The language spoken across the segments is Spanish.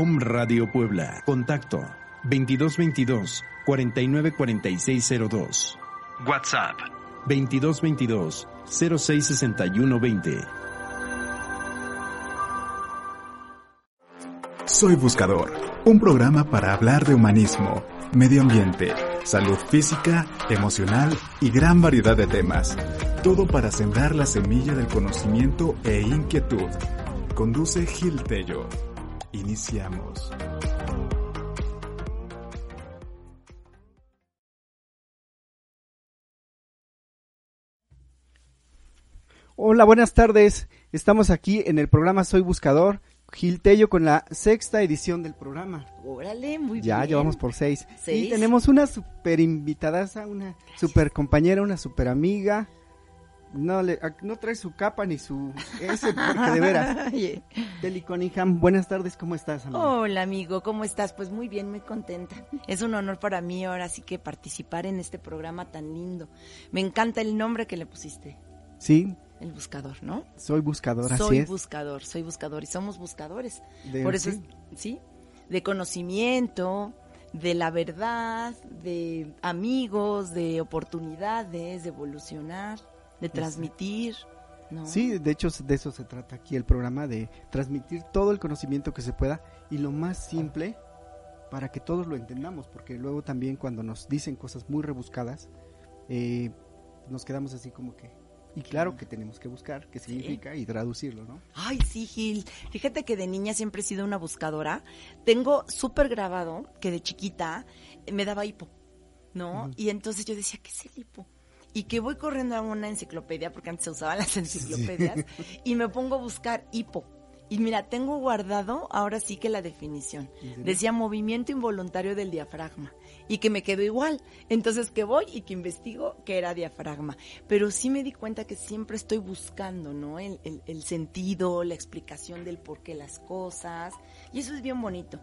Om Radio Puebla. Contacto 2222 494602. WhatsApp 2222 066120. Soy Buscador, un programa para hablar de humanismo, medio ambiente, salud física, emocional y gran variedad de temas. Todo para sembrar la semilla del conocimiento e inquietud. Conduce Gil Tello. Iniciamos. Hola, buenas tardes. Estamos aquí en el programa Soy Buscador. Gil Tello con la sexta edición del programa. Órale, muy Ya bien. llevamos por seis. ¿Seis? Y tenemos una super invitadaza, una super compañera, una super amiga. No, le, no trae su capa ni su... Ese, porque de veras. Deli Cunningham, buenas tardes, ¿cómo estás, amiga? Hola amigo, ¿cómo estás? Pues muy bien, muy contenta. Es un honor para mí ahora sí que participar en este programa tan lindo. Me encanta el nombre que le pusiste, Sí, el buscador, ¿no? soy buscador, así soy buscador, soy buscador y somos buscadores. De- Por eso, sí. es, ¿sí? De conocimiento, de la verdad, de amigos, de oportunidades, de evolucionar, de transmitir, ¿no? Sí, de hecho de eso se trata aquí el programa, de transmitir todo el conocimiento que se pueda y lo más simple para que todos lo entendamos, porque luego también cuando nos dicen cosas muy rebuscadas, eh, nos quedamos así como que... Y claro que tenemos que buscar qué significa y traducirlo, ¿no? Ay, sí, Gil. Fíjate que de niña siempre he sido una buscadora. Tengo súper grabado que de chiquita me daba hipo, ¿no? Y entonces yo decía, ¿qué es el hipo? Y que voy corriendo a una enciclopedia, porque antes se usaban las enciclopedias, y me pongo a buscar hipo. Y mira, tengo guardado ahora sí que la definición. Decía movimiento involuntario del diafragma. Y que me quedó igual. Entonces que voy y que investigo que era diafragma. Pero sí me di cuenta que siempre estoy buscando, ¿no? El, el- el sentido, la explicación del por qué las cosas. Y eso es bien bonito.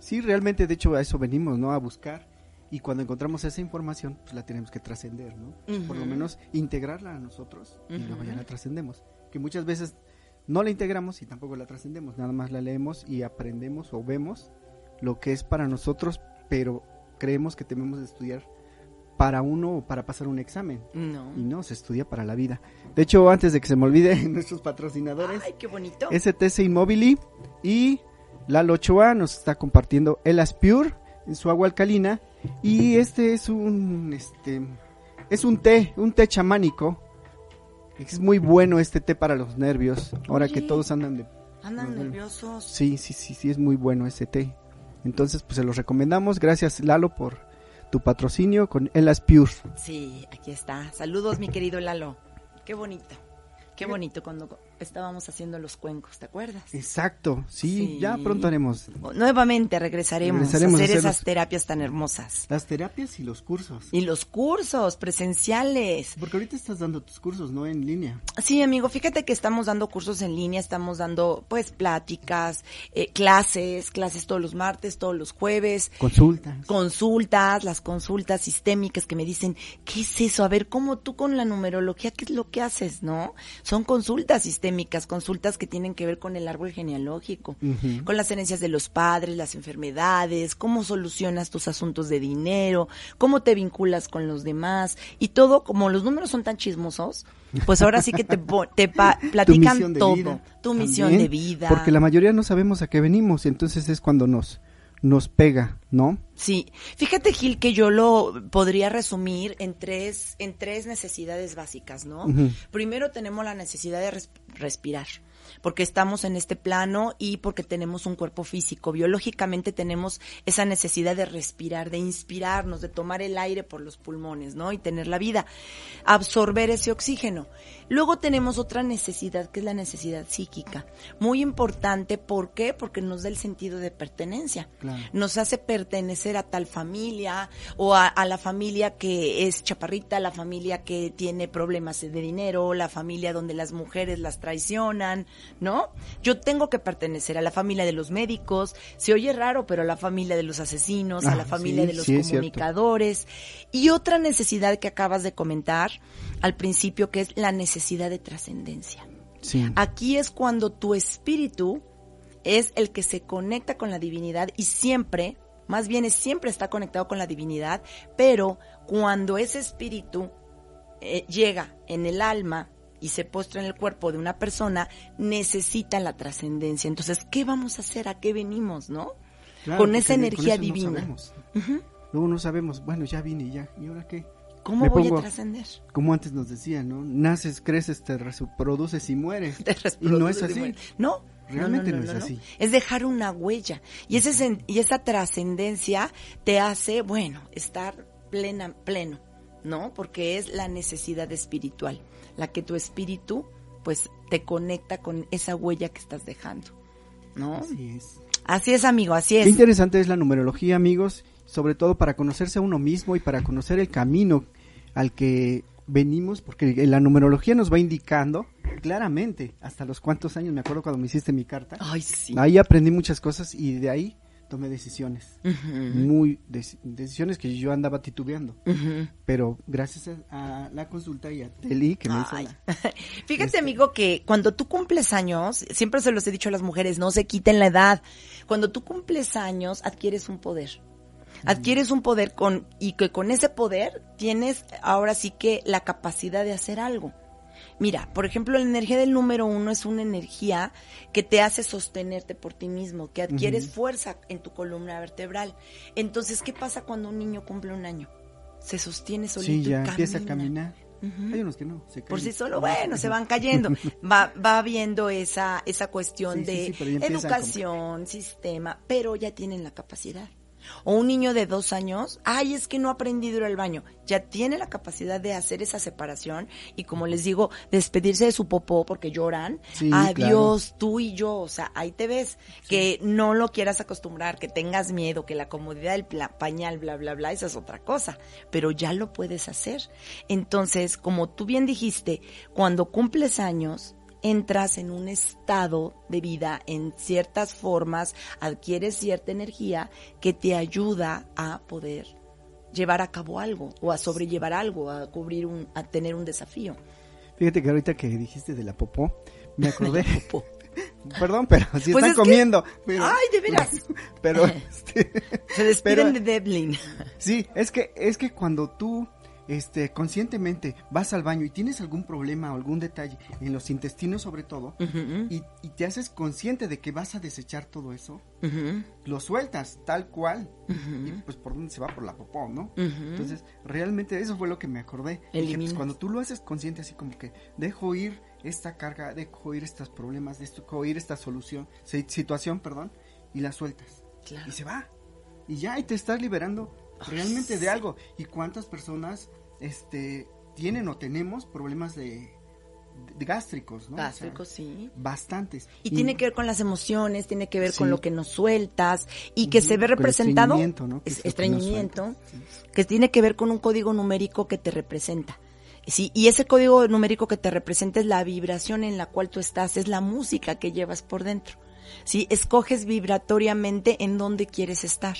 Sí, realmente de hecho a eso venimos, ¿no? A buscar. Y cuando encontramos esa información, pues la tenemos que trascender, ¿no? Por lo menos integrarla a nosotros y luego ya la trascendemos. Que muchas veces no la integramos y tampoco la trascendemos, nada más la leemos y aprendemos o vemos lo que es para nosotros, pero creemos que tenemos de estudiar para uno o para pasar un examen. No. Y no, se estudia para la vida. De hecho, antes de que se me olvide, nuestros patrocinadores, Ay, qué bonito. STC Immobili y Lalo Ochoa nos está compartiendo el Aspure en su agua alcalina y este es un este es un té, un té chamánico. Es muy bueno este té para los nervios. Ahora que todos andan de Andan nerviosos. Sí, sí, sí, sí es muy bueno ese té. Entonces, pues se los recomendamos. Gracias Lalo por tu patrocinio con el Aspure. Sí, aquí está. Saludos, mi querido Lalo. Qué bonito. Qué bonito cuando estábamos haciendo los cuencos, ¿te acuerdas? Exacto. Sí, Sí. ya pronto haremos Nuevamente regresaremos, Regresaremos a a hacer hacer esas los- terapias tan hermosas. las terapias y los cursos. Y los cursos presenciales. Porque ahorita estás dando tus cursos, ¿no? En línea. Sí, amigo, fíjate que estamos dando cursos en línea, estamos dando pues pláticas, eh, clases, clases todos los martes, todos los jueves, Consultas. consultas, las consultas sistémicas que me dicen, ¿qué es eso? A ver, ¿cómo tú con la numerología, qué es lo que haces, no? Son consultas sistémicas sistémicas, consultas que tienen que ver con el árbol genealógico, con las herencias de los padres, las enfermedades, cómo solucionas tus asuntos de dinero, cómo te vinculas con los demás y todo, como los números son tan chismosos, pues ahora sí que te, te Tu platican todo, vida tu misión también, de vida. Porque la mayoría no sabemos a qué venimos, entonces es cuando nos, nos pega, ¿no? Sí, fíjate Gil que yo lo podría resumir en tres, en tres necesidades básicas, ¿no? Primero tenemos la necesidad de res- respirar, porque estamos en este plano y porque tenemos un cuerpo físico. Biológicamente tenemos esa necesidad de respirar, de inspirarnos, de tomar el aire por los pulmones, ¿no? Y tener la vida, absorber ese oxígeno. Luego tenemos otra necesidad que es la necesidad psíquica, muy importante, ¿por qué? Porque nos da el sentido de pertenencia Claro. nos hace pertenecer a tal familia o a, a la familia que es chaparrita, la familia que tiene problemas de dinero, la familia donde las mujeres las traicionan, ¿no? Yo tengo que pertenecer a la familia de los médicos, se oye raro, pero a la familia de los asesinos, a Ah, la familia sí, de los sí, comunicadores y otra necesidad que acabas de comentar al principio que es la necesidad de trascendencia. Sí. Aquí es cuando tu espíritu es el que se conecta con la divinidad y siempre, más bien es siempre está conectado con la divinidad, pero cuando ese espíritu eh, llega en el alma y se postra en el cuerpo de una persona, necesita la trascendencia. Entonces, ¿qué vamos a hacer? ¿A qué venimos, no? Claro, con esa energía no divina. sabemos. Ujú. Luego no sabemos, bueno, ya vine y ya, ¿y ahora qué? ¿Cómo Me voy pongo- a trascender? Como antes nos decían, ¿no? Naces, creces, te reproduces y mueres. Te y no es así. No. Realmente no es así. Es dejar una huella. Y, ese, y esa trascendencia te hace, bueno, estar plena, pleno, ¿no? Porque es la necesidad espiritual, la que tu espíritu, pues, te conecta con esa huella que estás dejando, ¿no? Así es. Así es, amigo, así Qué es. interesante es la numerología, amigos, sobre todo para conocerse a uno mismo y para conocer el camino al que venimos, porque la numerología nos va indicando claramente hasta los cuantos años, me acuerdo cuando me hiciste mi carta, Ay, sí. ahí aprendí muchas cosas y de ahí tomé decisiones, muy deci- decisiones que yo andaba titubeando, pero gracias a, a la consulta y a Teli que me hizo la- Fíjate, Este- amigo, que cuando tú cumples años, siempre se los he dicho a las mujeres, no se quiten la edad. Cuando tú cumples años, adquieres un poder. Adquieres un poder con, y que con ese poder tienes ahora sí que la capacidad de hacer algo. Mira, por ejemplo, la energía del número uno es una energía que te hace sostenerte por ti mismo, que adquieres fuerza en tu columna vertebral. Entonces, ¿qué pasa cuando un niño cumple un año? Se sostiene solito Sí, y empieza a camina. caminar. Hay unos que no, se por caen. sí solo, bueno, se van cayendo. Va, va viendo esa, esa cuestión Sí, de sí, educación, sistema, pero ya tienen la capacidad. O un niño de dos años, ay, es que no ha aprendido a ir al baño. Ya tiene la capacidad de hacer esa separación y como les digo, despedirse de su popó porque lloran. Sí, Adiós, tú y yo. O sea, ahí te ves. Que no lo quieras acostumbrar, que tengas miedo, que la comodidad del pañal, bla, bla, bla, esa es otra cosa. Pero ya lo puedes hacer. Entonces, como tú bien dijiste, cuando cumples años, entras en un estado de vida en ciertas formas, adquieres cierta energía que te ayuda a poder llevar a cabo algo o a sobrellevar algo, a cubrir un, a tener un desafío. Fíjate que ahorita que dijiste de la popó, me acordé. popó. Perdón, pero si Pues están es que- comiendo. pero- Ay, de veras. Pero, este, Se despiden Pero- de Devlin. sí, es que, es que cuando tú, este, conscientemente vas al baño y tienes algún problema o algún detalle en los intestinos sobre todo, y, y te haces consciente de que vas a desechar todo eso, lo sueltas tal cual, y pues por dónde se va, por la popó, ¿no? Entonces, realmente eso fue lo que me acordé. Dije, pues, cuando tú lo haces consciente, así como que dejo ir esta carga, dejo ir estos problemas, dejo ir esta solución, si- situación, perdón, y la sueltas. Claro. Y se va. Y ya, y te estás liberando realmente de algo. ¿Y cuántas personas este, tienen o tenemos problemas de, de gástricos, ¿no? O sea, Gástricos, sí. bastantes. Y tiene que ver con las emociones, tiene que ver con lo que nos sueltas y que se ve Con representado, estreñimiento, ¿no? Que es- que estreñimiento, sí. que tiene que ver con un código numérico que te representa. Sí, y ese código numérico que te representa es la vibración en la cual tú estás, es la música que llevas por dentro. Sí, escoges vibratoriamente en dónde quieres estar.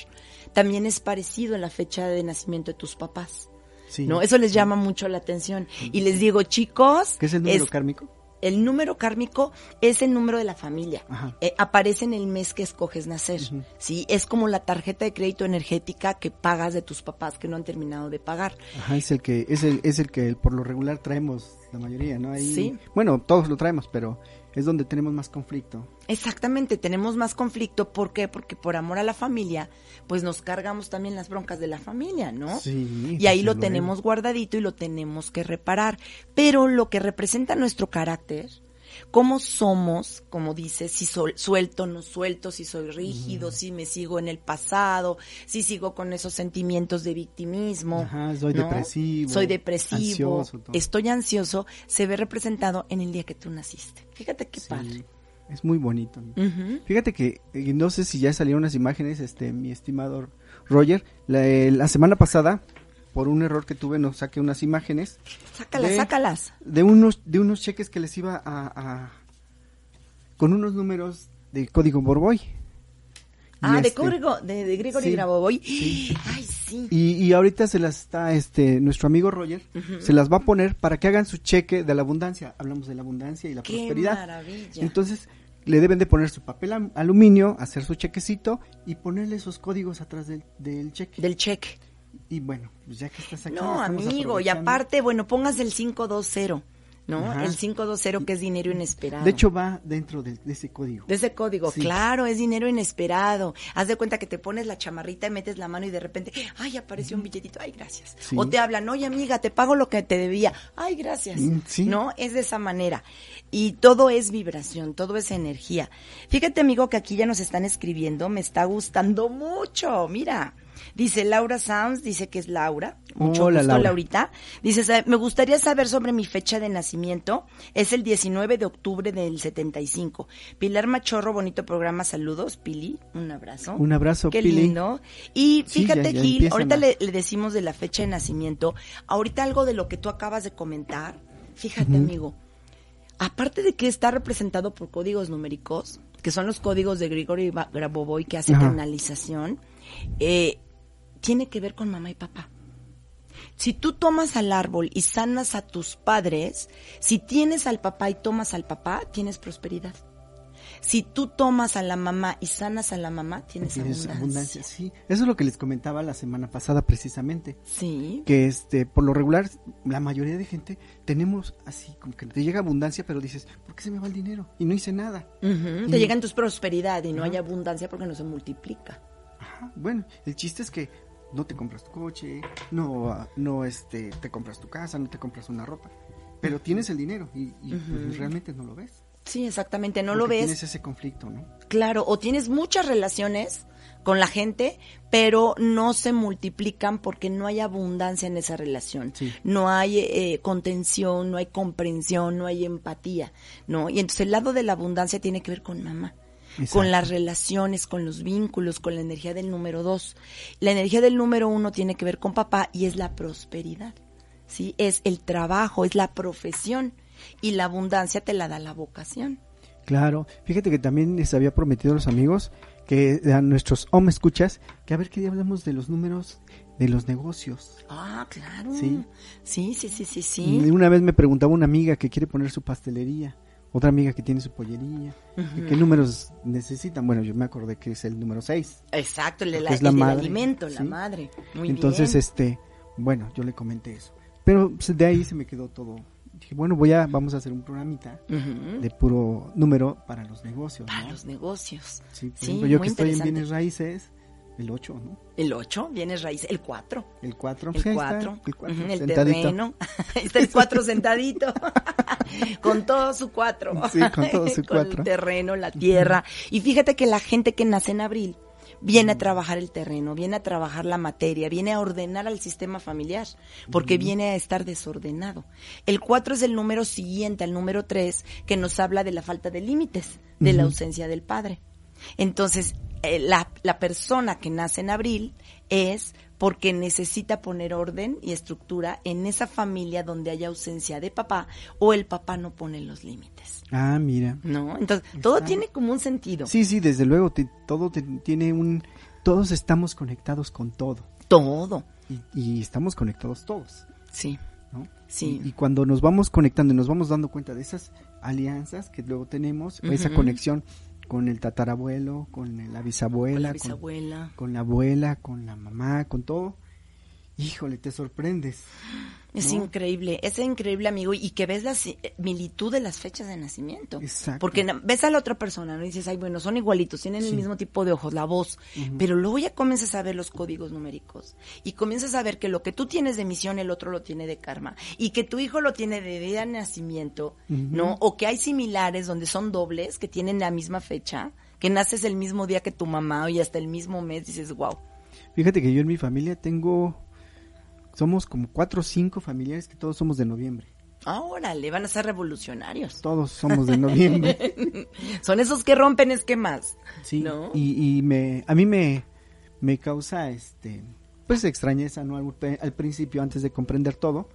También es parecido en la fecha de nacimiento de tus papás. Sí. ¿No? Eso les llama mucho la atención. Y les digo, chicos, ¿Qué es el número es- kármico? el número kármico es el número de la familia. Eh, aparece en el mes que escoges nacer. Sí, es como la tarjeta de crédito energética que pagas de tus papás que no han terminado de pagar. Ajá, es el que es el es el que por lo regular traemos la mayoría, ¿no? Ahí, Sí. Bueno, todos lo traemos, pero es donde tenemos más conflicto. Exactamente, tenemos más conflicto. ¿Por qué? Porque por amor a la familia, pues nos cargamos también las broncas de la familia, ¿no? Sí, Y ahí lo tenemos guardadito y lo tenemos que reparar. Pero lo que representa nuestro carácter, cómo somos, como dices, si sol- suelto, no suelto, si soy rígido, si me sigo en el pasado, si sigo con esos sentimientos de victimismo. Ajá, soy ¿no? depresivo, Soy depresivo, ansioso, estoy ansioso, se ve representado en el día que tú naciste. Fíjate qué Sí, padre. Es muy bonito. Fíjate que eh, no sé si ya salieron las imágenes, este, mi estimado Roger, la, eh, la semana pasada por un error que tuve no saqué unas imágenes Sácalas, de- sácalas. de unos de unos cheques que les iba a, a- con unos números de código Borboy. Ah, de este, código, de, de Gregory sí, Grabovoi. sí. Ay, sí. Y, y ahorita se las está, este, nuestro amigo Roger, se las va a poner para que hagan su cheque de la abundancia. Hablamos de la abundancia y la Qué prosperidad. maravilla. Entonces, le deben de poner su papel aluminio, hacer su chequecito y ponerle esos códigos atrás del, del cheque. Del cheque. Y bueno, pues ya que estás aquí. No, amigo, y aparte, bueno, pongas el 520, ¿no? Ajá. El 520 que es dinero inesperado. De hecho, va dentro de, ese código. de ese código, Sí. claro, es dinero inesperado. Haz de cuenta que te pones la chamarrita y metes la mano y de repente, ay, apareció un billetito, ay, gracias. Sí. O te hablan, oye, amiga, te pago lo que te debía, ay, gracias. Mm, sí. ¿No? Es de esa manera. Y todo es vibración, todo es energía. Fíjate, amigo, que aquí ya nos están escribiendo, me está gustando mucho, mira. Dice Laura Sounds, dice que es Laura. Mucho Hola, gusto, Laura. Laurita. Dice, "Sa- me gustaría saber sobre mi fecha de nacimiento. Es el 19 de octubre del 75. Pilar Machorro, bonito programa. Saludos, Pili. Un abrazo. Un abrazo, Qué Pili. lindo. Y Sí, fíjate, ya- ya Gil, ahorita le, le decimos de la fecha de nacimiento. Ahorita algo de lo que tú acabas de comentar. Fíjate, amigo. Aparte de que está representado por códigos numéricos, que son los códigos de Grigory Ba- Grabovoi que hace canalización, eh, tiene que ver con mamá y papá. Si tú tomas al árbol y sanas a tus padres, si tienes al papá y tomas al papá, tienes prosperidad. Si tú tomas a la mamá y sanas a la mamá, tienes, Tienes abundancia. abundancia, sí. Eso es lo que les comentaba la semana pasada precisamente. Sí. Que este, por lo regular, la mayoría de gente tenemos así, como que te llega abundancia, pero dices, ¿por qué se me va el dinero? Y no hice nada. Y- Te llegan tus prosperidad y no hay abundancia porque no se multiplica. Ajá, bueno, el chiste es que no te compras tu coche, no, no este, te compras tu casa, no te compras una ropa, pero tienes el dinero y, y, pues, realmente no lo ves. Sí, exactamente, no lo ves. Tienes ese conflicto, ¿no? Claro, o tienes muchas relaciones con la gente, pero no se multiplican porque no hay abundancia en esa relación. Sí. No hay eh, contención, no hay comprensión, no hay empatía, ¿no? Y entonces el lado de la abundancia tiene que ver con mamá. Exacto. Con las relaciones, con los vínculos, con la energía del número dos. La energía del número uno tiene que ver con papá y es la prosperidad. ¿Sí? Es el trabajo, es la profesión. Y la abundancia te la da la vocación. Claro, fíjate que también les había prometido a los amigos que a nuestros home escuchas que a ver qué día hablamos de los números de los negocios. Ah, claro. Sí. Sí, sí, sí, sí, sí. una vez me preguntaba una amiga que quiere poner su pastelería, otra amiga que tiene su pollería, y qué números necesitan. Bueno, yo me acordé que es el número 6. Exacto, el, de la- es la el madre, alimento, la ¿sí? madre. Muy Entonces, bien. este, bueno, yo le comenté eso. Pero pues, de ahí se me quedó todo. Dije, bueno, voy a, vamos a hacer un programita Ujú. de puro número para los negocios. Para ¿no? los negocios. Sí, por Sí, ejemplo, yo que estoy en bienes raíces, el 8, ¿no? El 8, vienes raíz. El 4. El 4, El 4. el 4, el sentadito. terreno. Ahí está el 4 sentadito. con todo su 4. Sí, con todo su Con cuatro. el terreno, la tierra. Y fíjate que la gente que nace en abril viene a trabajar el terreno, viene a trabajar la materia, viene a ordenar al sistema familiar, porque viene a estar desordenado. El 4 es el número siguiente al número 3 que nos habla de la falta de límites, de la ausencia del padre. Entonces, eh, la, la persona que nace en abril es porque necesita poner orden y estructura en esa familia donde haya ausencia de papá o el papá no pone los límites. Ah, mira. ¿No? Entonces, todo tiene como un sentido. Sí, sí, desde luego, te- todo te- tiene un... Todos estamos conectados con todo. Todo. Y, y estamos conectados todos. Sí. ¿no? Sí. Y, y cuando nos vamos conectando y nos vamos dando cuenta de esas alianzas que luego tenemos, esa conexión con el tatarabuelo, con la bisabuela, Con la con- bisabuela. con la abuela, con la mamá, con todo, híjole, te sorprendes. Es ¿no? increíble, es increíble, amigo, y que ves la similitud de las fechas de nacimiento. Exacto. Porque ves a la otra persona, ¿no? Y dices, ay, bueno, son igualitos, tienen el mismo tipo de ojos, la voz. Pero luego ya comienzas a ver los códigos numéricos. Y comienzas a ver que lo que tú tienes de misión, el otro lo tiene de karma. Y que tu hijo lo tiene de día de nacimiento. ¿no? O que hay similares donde son dobles, que tienen la misma fecha, que naces el mismo día que tu mamá y hasta el mismo mes, dices, wow. Fíjate que yo en mi familia tengo, somos como cuatro o cinco familiares que todos somos de noviembre. Ahora le van a ser revolucionarios. Todos somos de noviembre. Son esos que rompen esquemas. Sí, ¿No? y, y me, a mí me, me causa, este, pues extrañeza, ¿no? Al, principio, antes de comprender todo,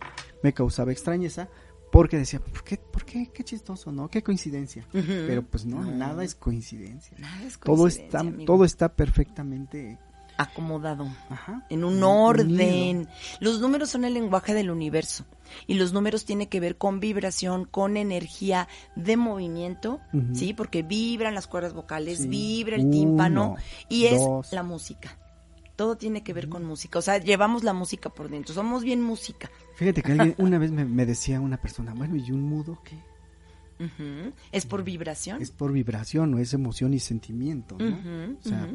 me causaba extrañeza porque decía, ¿por qué, por qué, qué chistoso, ¿no? Qué coincidencia. Pero pues no, No. nada es coincidencia. Nada es Todo coincidencia, está, amigo. todo está perfectamente, acomodado. ajá. En un unido. orden. Los números son el lenguaje del universo. Y los números tienen que ver con vibración, con energía de movimiento. ¿sí? Porque vibran las cuerdas vocales, Sí. vibra el Uno, tímpano y es la música. Todo tiene que ver con música. O sea, llevamos la música por dentro. Somos bien música. Fíjate que alguien una vez me, me decía una persona, bueno, ¿y un mudo qué? Es por vibración. Es por vibración, o es emoción y sentimiento, ¿no? O sea.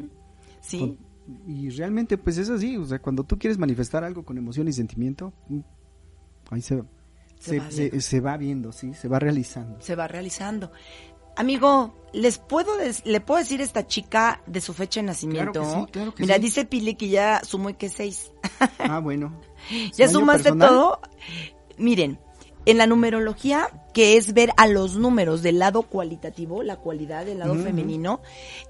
Sí. Con- y realmente pues es así, o sea, cuando tú quieres manifestar algo con emoción y sentimiento, mm, ahí se, Se se, va se- va viendo, sí, se va realizando. se va realizando. Amigo, ¿les puedo des- ¿le puedo decir a esta chica de su fecha de nacimiento? Claro que sí, claro que Mira, sí. dice Pili que ya sumó y que seis. Ah, bueno. ¿Ya ¿Su año sumaste personal? todo? Miren, en la numerología, que es ver a los números del lado cualitativo, la cualidad del lado Ujú. femenino,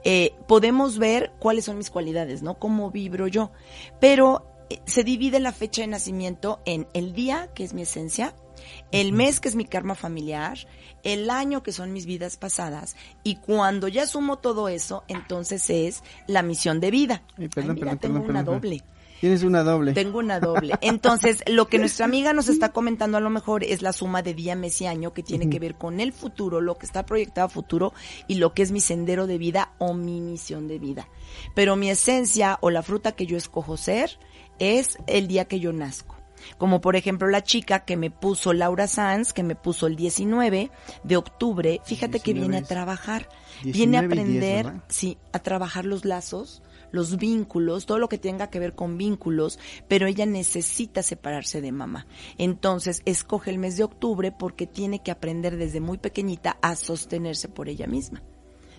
eh, podemos ver cuáles son mis cualidades, ¿no? Cómo vibro yo. Pero eh, se divide la fecha de nacimiento en el día, que es mi esencia, el mes, que es mi karma familiar, el año, que son mis vidas pasadas, y cuando ya sumo todo eso, entonces es la misión de vida. Ay, perdón, Ay, mira, perdón, tengo perdón, una doble. Tienes una doble. Tengo una doble. Entonces, lo que nuestra amiga nos está comentando a lo mejor es la suma de día, mes y año que tiene que ver con el futuro, lo que está proyectado a futuro y lo que es mi sendero de vida o mi misión de vida. Pero mi esencia o la fruta que yo escojo ser es el día que yo nazco. Como por ejemplo la chica que me puso Laura Sanz, que me puso el 19 de octubre. Fíjate que 19 viene a trabajar. Viene a 19 y 10, aprender, sí, a trabajar los lazos, los vínculos, todo lo que tenga que ver con vínculos, pero ella necesita separarse de mamá. Entonces, escoge el mes de octubre porque tiene que aprender desde muy pequeñita a sostenerse por ella misma.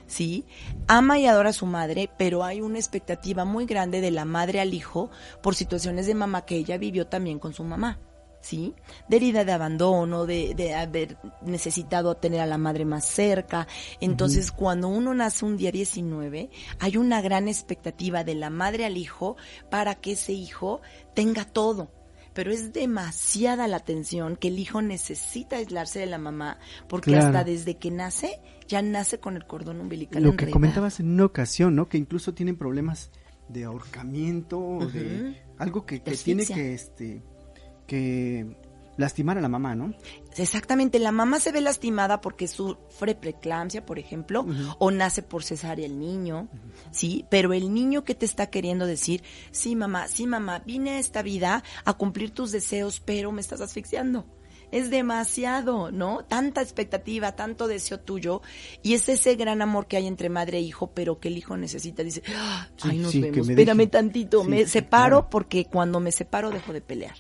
¿Sí? Ama y adora a su madre, pero hay una expectativa muy grande de la madre al hijo por situaciones de mamá que ella vivió también con su mamá. ¿Sí? De herida de abandono, de, de haber necesitado tener a la madre más cerca. Entonces, cuando uno nace un día 19, hay una gran expectativa de la madre al hijo para que ese hijo tenga todo. Pero es demasiada la atención que el hijo necesita aislarse de la mamá, porque Claro. hasta desde que nace, ya nace con el cordón umbilical Lo que comentabas en una ocasión, ¿no? Que incluso tienen problemas de ahorcamiento, o de algo que, que tiene que, este, que lastimar a la mamá, ¿no? Exactamente, la mamá se ve lastimada porque sufre preeclampsia, por ejemplo, o nace por cesárea el niño, ¿sí? Pero el niño que te está queriendo decir, sí mamá, sí mamá, vine a esta vida a cumplir tus deseos, pero me estás asfixiando. Es demasiado, ¿no? Tanta expectativa, tanto deseo tuyo, y es ese gran amor que hay entre madre e hijo, pero que el hijo necesita. Dice, "Ah, Sí, ay, nos sí, vemos, me espérame dejen". tantito, Sí, me sí, separo claro. porque cuando me separo dejo de pelear,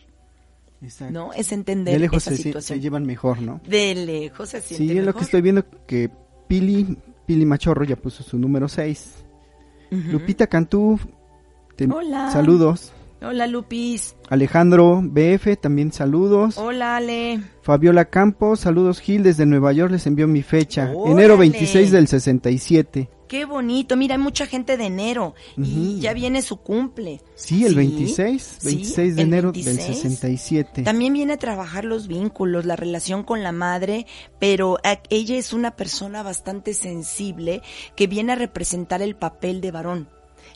Exacto. ¿no? Es entender De lejos esa se, situación. se llevan mejor, ¿no? De lejos se siente Sí, es lo mejor. que estoy viendo que Pili, Pili Machorro ya puso su número 6. Ujú. Lupita Cantú, te- Hola. saludos. Hola, Lupis. Alejandro BF, también saludos. Hola, Ale. Fabiola Campos, saludos Gil, desde Nueva York les envió mi fecha. Órale. Enero 26 del 67. Qué bonito. Mira, hay mucha gente de enero y ya viene su cumple. Sí, el 26, Sí, 26 de enero 26. del 67. También viene a trabajar los vínculos, la relación con la madre, pero ella es una persona bastante sensible que viene a representar el papel de varón.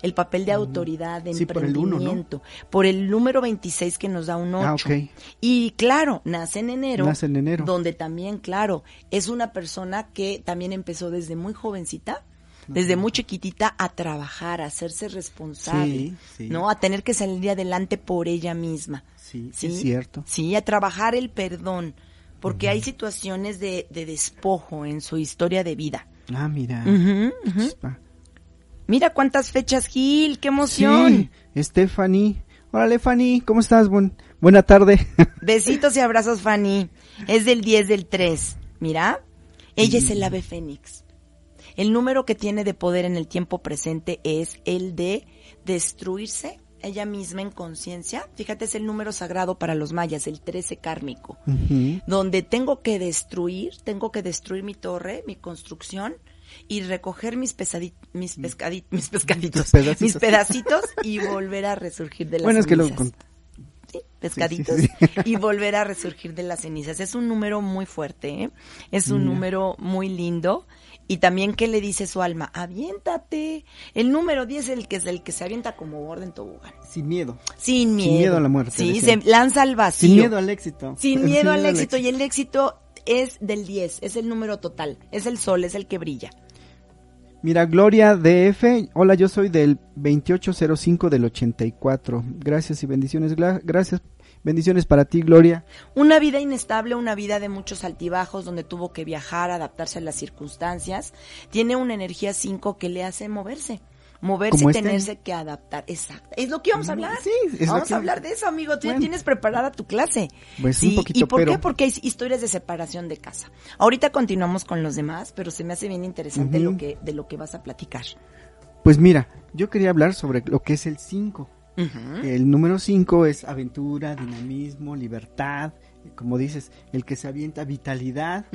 el papel de autoridad, de Sí, por el emprendimiento, por el número 26 que nos da un 8. Ah. Y claro, nace en enero. Nace en enero. Donde también, claro, es una persona que también empezó desde muy jovencita, desde muy chiquitita, a trabajar, a hacerse responsable, Sí, sí. ¿no? A tener que salir adelante por ella misma. Sí, sí, es cierto. Sí, a trabajar el perdón, porque hay situaciones de, de despojo en su historia de vida. Ah, mira. Mira cuántas fechas, Gil, qué emoción. Sí, Stephanie. Órale, Fanny, ¿cómo estás? Buen, buena tarde. Besitos y abrazos, Fanny. Es del 10 del 3. Mira, ella es el ave fénix. El número que tiene de poder en el tiempo presente es el de destruirse ella misma en conciencia. Fíjate, es el número sagrado para los mayas, el 13 kármico. Donde tengo que destruir, tengo que destruir mi torre, mi construcción y recoger mis pesadi- mis, pescadi- mis pescaditos, pedacitos. mis pedacitos y volver a resurgir de las Bueno, es que lo cenizas. Sí, pescaditos Sí, sí, sí. y volver a resurgir de las cenizas. Es un número muy fuerte, ¿eh? es un Mira. número muy lindo. Y también, ¿qué le dice su alma? Aviéntate. El número 10 es el que es el que se avienta como gordo en tobogán. Sin miedo. Sin miedo. miedo a la muerte, Sí, se lanza al vacío. Sin miedo al éxito. Sin miedo al éxito. Y el éxito es del 10, es el número total. Es el sol, es el que brilla. Mira, Gloria DF, hola, yo soy del 2805 del 84. Gracias y bendiciones, gracias. Bendiciones para ti, Gloria. Una vida inestable, una vida de muchos altibajos, donde tuvo que viajar, adaptarse a las circunstancias. Tiene una energía 5 que le hace moverse. Moverse y este tenerse que adaptar. Exacto. Es lo que vamos a hablar. Sí, es vamos que- a hablar de eso, amigo. Tú ya tienes preparada tu clase. Pues un Sí, poquito, ¿Y por qué? Porque hay historias de separación de casa. Ahorita continuamos con los demás, pero se me hace bien interesante lo que, de lo que vas a platicar. Pues mira, yo quería hablar sobre lo que es el 5. El número 5 es aventura, dinamismo, libertad, como dices, el que se avienta vitalidad,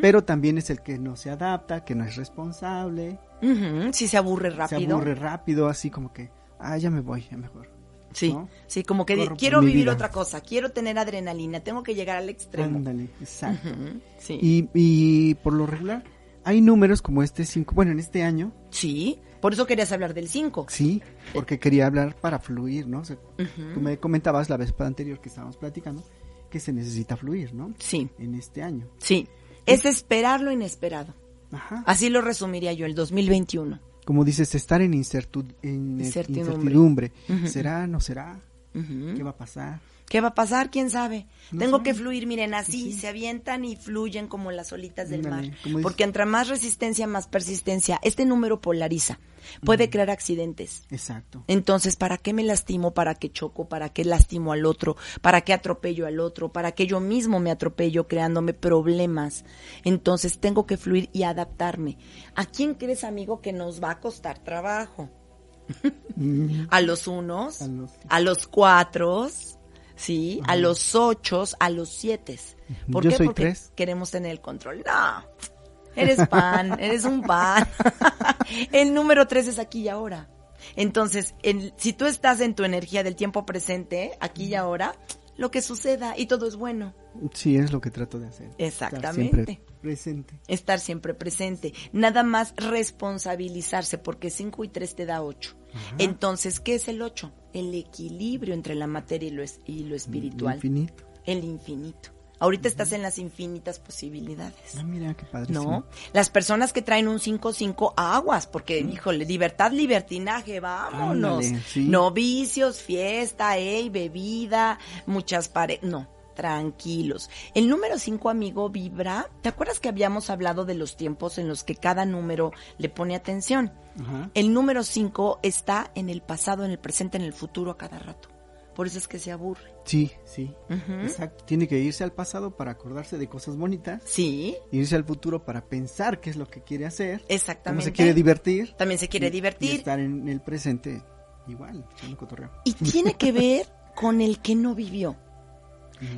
pero también es el que no se adapta, que no es responsable, Ujú. Sí, se aburre rápido. se aburre rápido, así como que, ah, ya me voy, ya mejor. Sí, ¿no? sí, como que Corro quiero vivir vida. otra cosa, quiero tener adrenalina, tengo que llegar al extremo. Ándale, exacto. Sí. Y, y por lo regular, hay números como este 5, bueno, en este año, sí, por eso querías hablar del 5. sí, porque quería hablar para fluir, ¿no? O sea, Tú me comentabas la vez anterior que estábamos platicando que se necesita fluir, ¿no? Sí, En este año. sí. Es esperar lo inesperado. Ajá. Así lo resumiría yo, el 2021. Como dices, estar en, incertu- en Incertidumbre. incertidumbre. ¿Será? ¿No será? ¿Qué va a pasar? ¿Qué va a pasar? ¿Quién sabe? No Tengo sé. que fluir, miren, así Sí. se avientan y fluyen como las olitas del mar. Porque entre más resistencia, más persistencia. Este número polariza. Puede crear accidentes. Exacto. Entonces, ¿para qué me lastimo? ¿Para qué choco? ¿Para qué lastimo al otro? ¿Para qué atropello al otro? ¿Para qué yo mismo me atropello creándome problemas? Entonces, tengo que fluir y adaptarme. ¿A quién crees, amigo, que nos va a costar trabajo? a los unos, A los- a los cuatros, ¿sí? A los ochos, a los siete. ¿Por Yo qué? soy Porque tres. queremos tener el control. No, eres pan, eres un pan. el número tres es aquí y ahora. Entonces, en- si tú estás en tu energía del tiempo presente, aquí y ahora, lo que suceda y todo es bueno. Sí, es lo que trato de hacer. Exactamente. siempre presente. Estar siempre presente. Nada más responsabilizarse, porque 5 y 3 te da 8. Entonces, ¿qué es el 8? El equilibrio entre la materia y lo, es- y lo espiritual. Infinito. El infinito. Ahorita estás en las infinitas posibilidades. Ah, mira, qué padrísimo. ¿No? Las personas que traen un 5-5 aguas, porque, híjole, libertad, libertinaje, vámonos. Ándale, sí. No vicios, fiesta, ey, bebida, muchas paredes. No, tranquilos. El número 5, amigo, vibra. ¿Te acuerdas que habíamos hablado de los tiempos en los que cada número le pone atención? El número 5 está en el pasado, en el presente, en el futuro a cada rato. Por eso es que se aburre. Sí, sí. Exacto. Tiene que irse al pasado para acordarse de cosas bonitas. Sí, Irse al futuro para pensar qué es lo que quiere hacer. Cómo exactamente. se quiere divertir. También se quiere y- divertir. Y estar en el presente igual. Y tiene que ver con el que no vivió.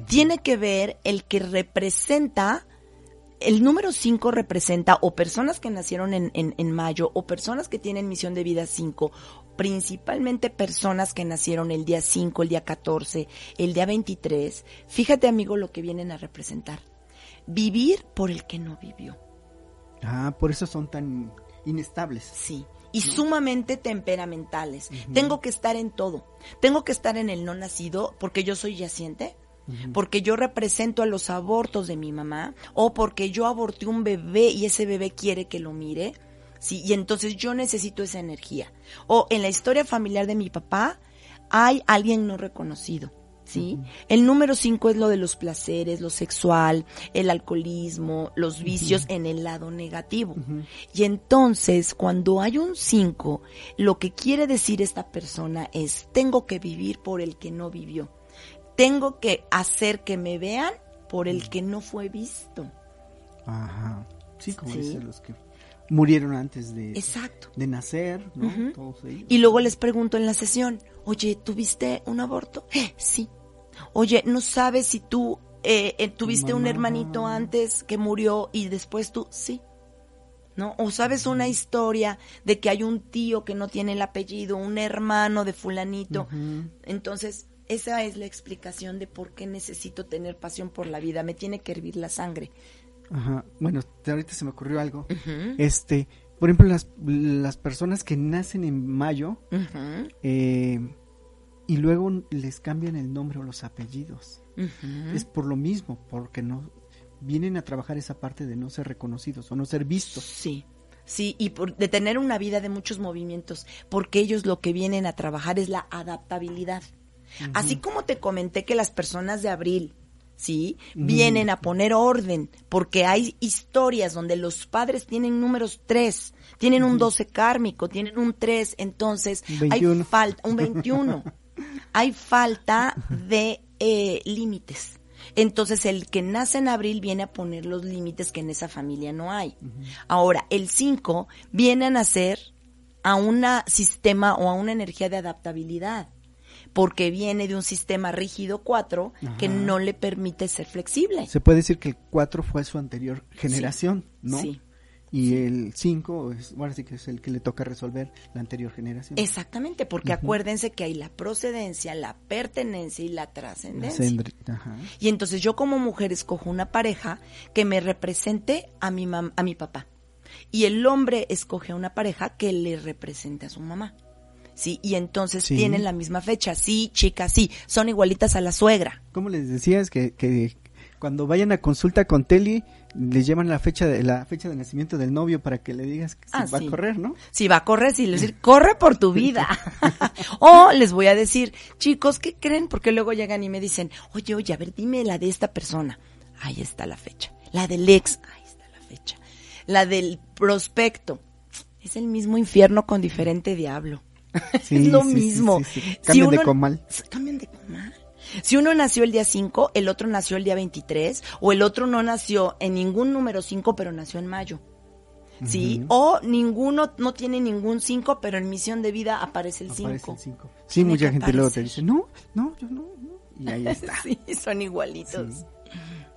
Tiene que ver el que representa, el número 5 representa o personas que nacieron en, en, en mayo o personas que tienen misión de vida 5, principalmente personas que nacieron el día 5, el día 14, el día 23. Fíjate amigo lo que vienen a representar. Vivir por el que no vivió. Ah, por eso son tan inestables. Sí. y sumamente temperamentales. Tengo que estar en todo. Tengo que estar en el no nacido porque yo soy yaciente, porque yo represento a los abortos de mi mamá o porque yo aborté un bebé y ese bebé quiere que lo mire. Sí, y entonces yo necesito esa energía. O en la historia familiar de mi papá hay alguien no reconocido. ¿sí? El número cinco es lo de los placeres, lo sexual, el alcoholismo, los vicios en el lado negativo. Y entonces, cuando hay un cinco, lo que quiere decir esta persona es, tengo que vivir por el que no vivió. Tengo que hacer que me vean por el que no fue visto. Ajá. Sí, como dicen los que murieron antes de, Exacto. de nacer, ¿no? Todos Y luego les pregunto en la sesión, oye, ¿tuviste un aborto? Eh, sí. Oye, ¿no sabes si tú eh, eh, tuviste un hermanito antes que murió y después tú? Sí. ¿No? O sabes una historia de que hay un tío que no tiene el apellido, un hermano de fulanito. Entonces, esa es la explicación de por qué necesito tener pasión por la vida. Me tiene que hervir la sangre. Ajá. Bueno, ahorita se me ocurrió algo. Este, por ejemplo, las, las personas que nacen en mayo, eh, y luego les cambian el nombre o los apellidos. Es por lo mismo, porque no vienen a trabajar esa parte de no ser reconocidos o no ser vistos. Sí. Sí, y por, de tener una vida de muchos movimientos, porque ellos lo que vienen a trabajar es la adaptabilidad. Así como te comenté que las personas de abril, ¿sí? Vienen a poner orden, porque hay historias donde los padres tienen números tres, tienen un 12 kármico, tienen un 3, entonces hay falta, un 21. hay falta de eh, límites. Entonces el que nace en abril viene a poner los límites que en esa familia no hay. Ahora, el 5 viene a nacer a un sistema o a una energía de adaptabilidad, porque viene de un sistema rígido 4 que no le permite ser flexible. Se puede decir que el 4 fue su anterior generación, ¿no? Sí y el 5 es, bueno, sí que es el que le toca resolver la anterior generación. Exactamente, porque acuérdense que hay la procedencia, la pertenencia y la trascendencia. Y entonces yo como mujer escojo una pareja que me represente a mi a mi papá. Y el hombre escoge una pareja que le represente a su mamá. Sí, y entonces tienen la misma fecha. Sí, chicas, sí, son igualitas a la suegra. ¿Cómo les decías que, que cuando vayan a consulta con Teli, les llevan la fecha de la fecha de nacimiento del novio para que le digas que ah, va a correr, ¿no? Si va a correr, sí, les decir, corre por tu vida. o les voy a decir, chicos, ¿qué creen? Porque luego llegan y me dicen, oye, oye, a ver, dime la de esta persona. Ahí está la fecha. La del ex, ahí está la fecha. La del prospecto. Es el mismo infierno con diferente diablo. es lo mismo. Cambian de comal. Cambian de comal. Si uno nació el día 5, el otro nació el día 23, o el otro no nació en ningún número 5, pero nació en mayo. ¿Sí? O ninguno no tiene ningún 5, pero en misión de vida aparece el 5. Sí, mucha gente luego te dice, no, no, yo no, Y ahí está. sí, son igualitos.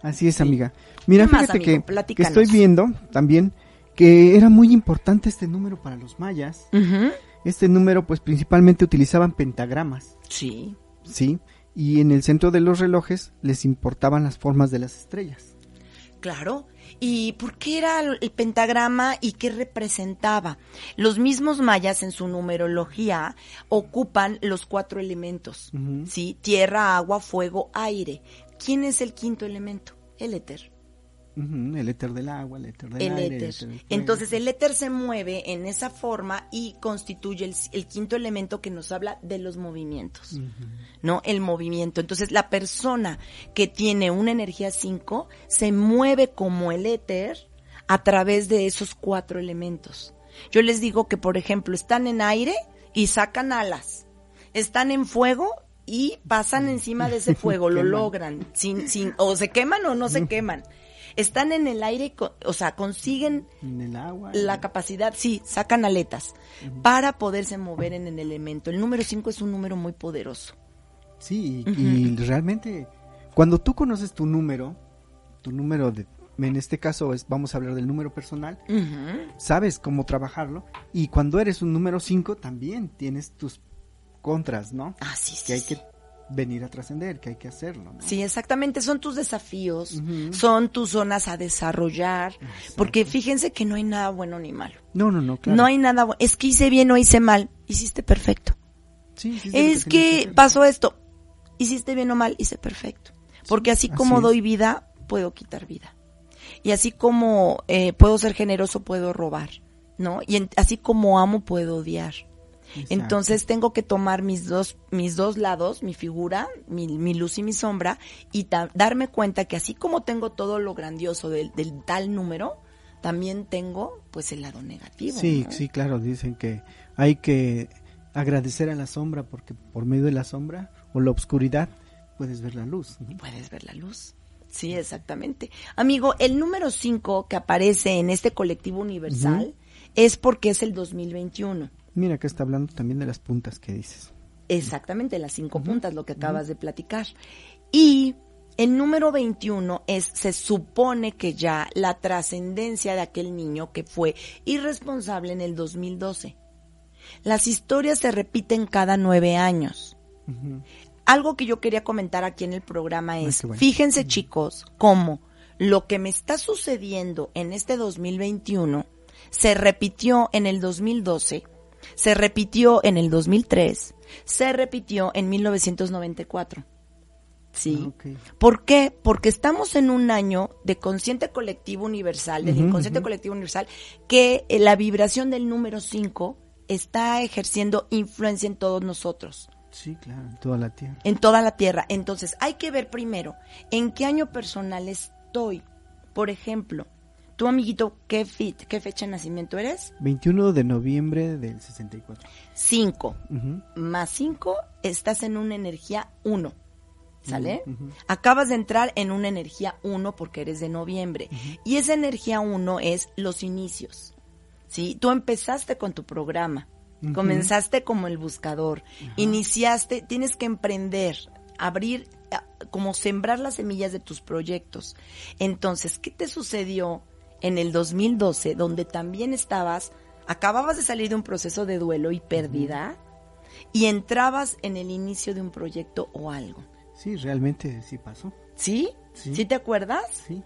Así es, amiga. Mira, fíjate que, estoy viendo también que era muy importante este número para los mayas. Este número, pues principalmente utilizaban pentagramas. Sí. Sí y en el centro de los relojes les importaban las formas de las estrellas. Claro. ¿Y por qué era el pentagrama y qué representaba? Los mismos mayas en su numerología ocupan los cuatro elementos, ¿sí? Tierra, agua, fuego, aire. ¿Quién es el quinto elemento? El éter el éter del agua, el éter del aire. Entonces el éter se mueve en esa forma y constituye el, quinto elemento que nos habla de los movimientos, ¿no? El movimiento. Entonces la persona que tiene una energía 5 se mueve como el éter a través de esos cuatro elementos. Yo les digo que, por ejemplo, están en aire y sacan alas. Están en fuego y pasan encima de ese fuego, lo logran, sin, sin, o se queman o no se queman están en el aire, o sea, consiguen el agua, la capacidad, sí, sacan aletas para poderse mover en el elemento. El número 5 es un número muy poderoso. Sí, y, realmente cuando tú conoces tu número, tu número de en este caso es, vamos a hablar del número personal, sabes cómo trabajarlo y cuando eres un número 5 también tienes tus contras, ¿no? Ah, sí, sí. Que hay que venir a trascender, que hay que hacerlo. ¿no? Sí, exactamente, son tus desafíos, son tus zonas a desarrollar, porque fíjense que no hay nada bueno ni malo. No, no, no, claro. No hay nada bueno, es que hice bien o hice mal, hiciste perfecto. Sí, sí, sí, lo es que pasó esto, hiciste bien o mal, hice perfecto. Porque así como doy vida, puedo quitar vida. Y así como eh, puedo ser generoso, puedo robar, ¿no? Y en- así como amo, puedo odiar. Exacto. Entonces tengo que tomar mis dos, mis dos lados, mi figura, mi, mi luz y mi sombra, y darme cuenta que así como tengo todo lo grandioso del, del tal número, también tengo pues el lado negativo. Sí, ¿no? sí, claro, dicen que hay que agradecer a la sombra porque por medio de la sombra o la oscuridad puedes ver la luz. ¿no? Puedes ver la luz. Sí, exactamente. Amigo, el número 5 que aparece en este colectivo universal es porque es el 2021. Mira, acá está hablando también de las puntas que dices. Exactamente, las cinco puntas, lo que acabas de platicar. Y el número 21 es, se supone que ya la trascendencia de aquel niño que fue irresponsable en el 2012. Las historias se repiten cada nueve años. Algo que yo quería comentar aquí en el programa es, qué bueno. fíjense chicos, cómo lo que me está sucediendo en este 2021 se repitió en el 2012, se repitió en el 2003, se repitió en 1994. ¿Sí? Ah. ¿Por qué? Porque estamos en un año de consciente colectivo universal, del inconsciente colectivo universal, que eh, la vibración del número 5 está ejerciendo influencia en todos nosotros Sí, claro, en toda la tierra. en toda la tierra. Entonces, hay que ver primero en qué año personal estoy. Por ejemplo, tú, amiguito, ¿qué, fit, qué fecha de nacimiento eres? 21 de noviembre del 64. 5. Ujú. Más 5, estás en una energía 1. ¿Sale? Acabas de entrar en una energía 1 porque eres de noviembre. Y esa energía 1 es los inicios. ¿Sí? Tú empezaste con tu programa. Comenzaste como el buscador. Iniciaste, tienes que emprender, abrir, ah, como sembrar las semillas de tus proyectos. Entonces, ¿qué te sucedió en el 2012 donde también estabas, acababas de salir de un proceso de duelo y pérdida y entrabas en el inicio de un proyecto o algo? Sí, realmente sí pasó. ¿Sí? Sí. ¿Sí te acuerdas? Sí.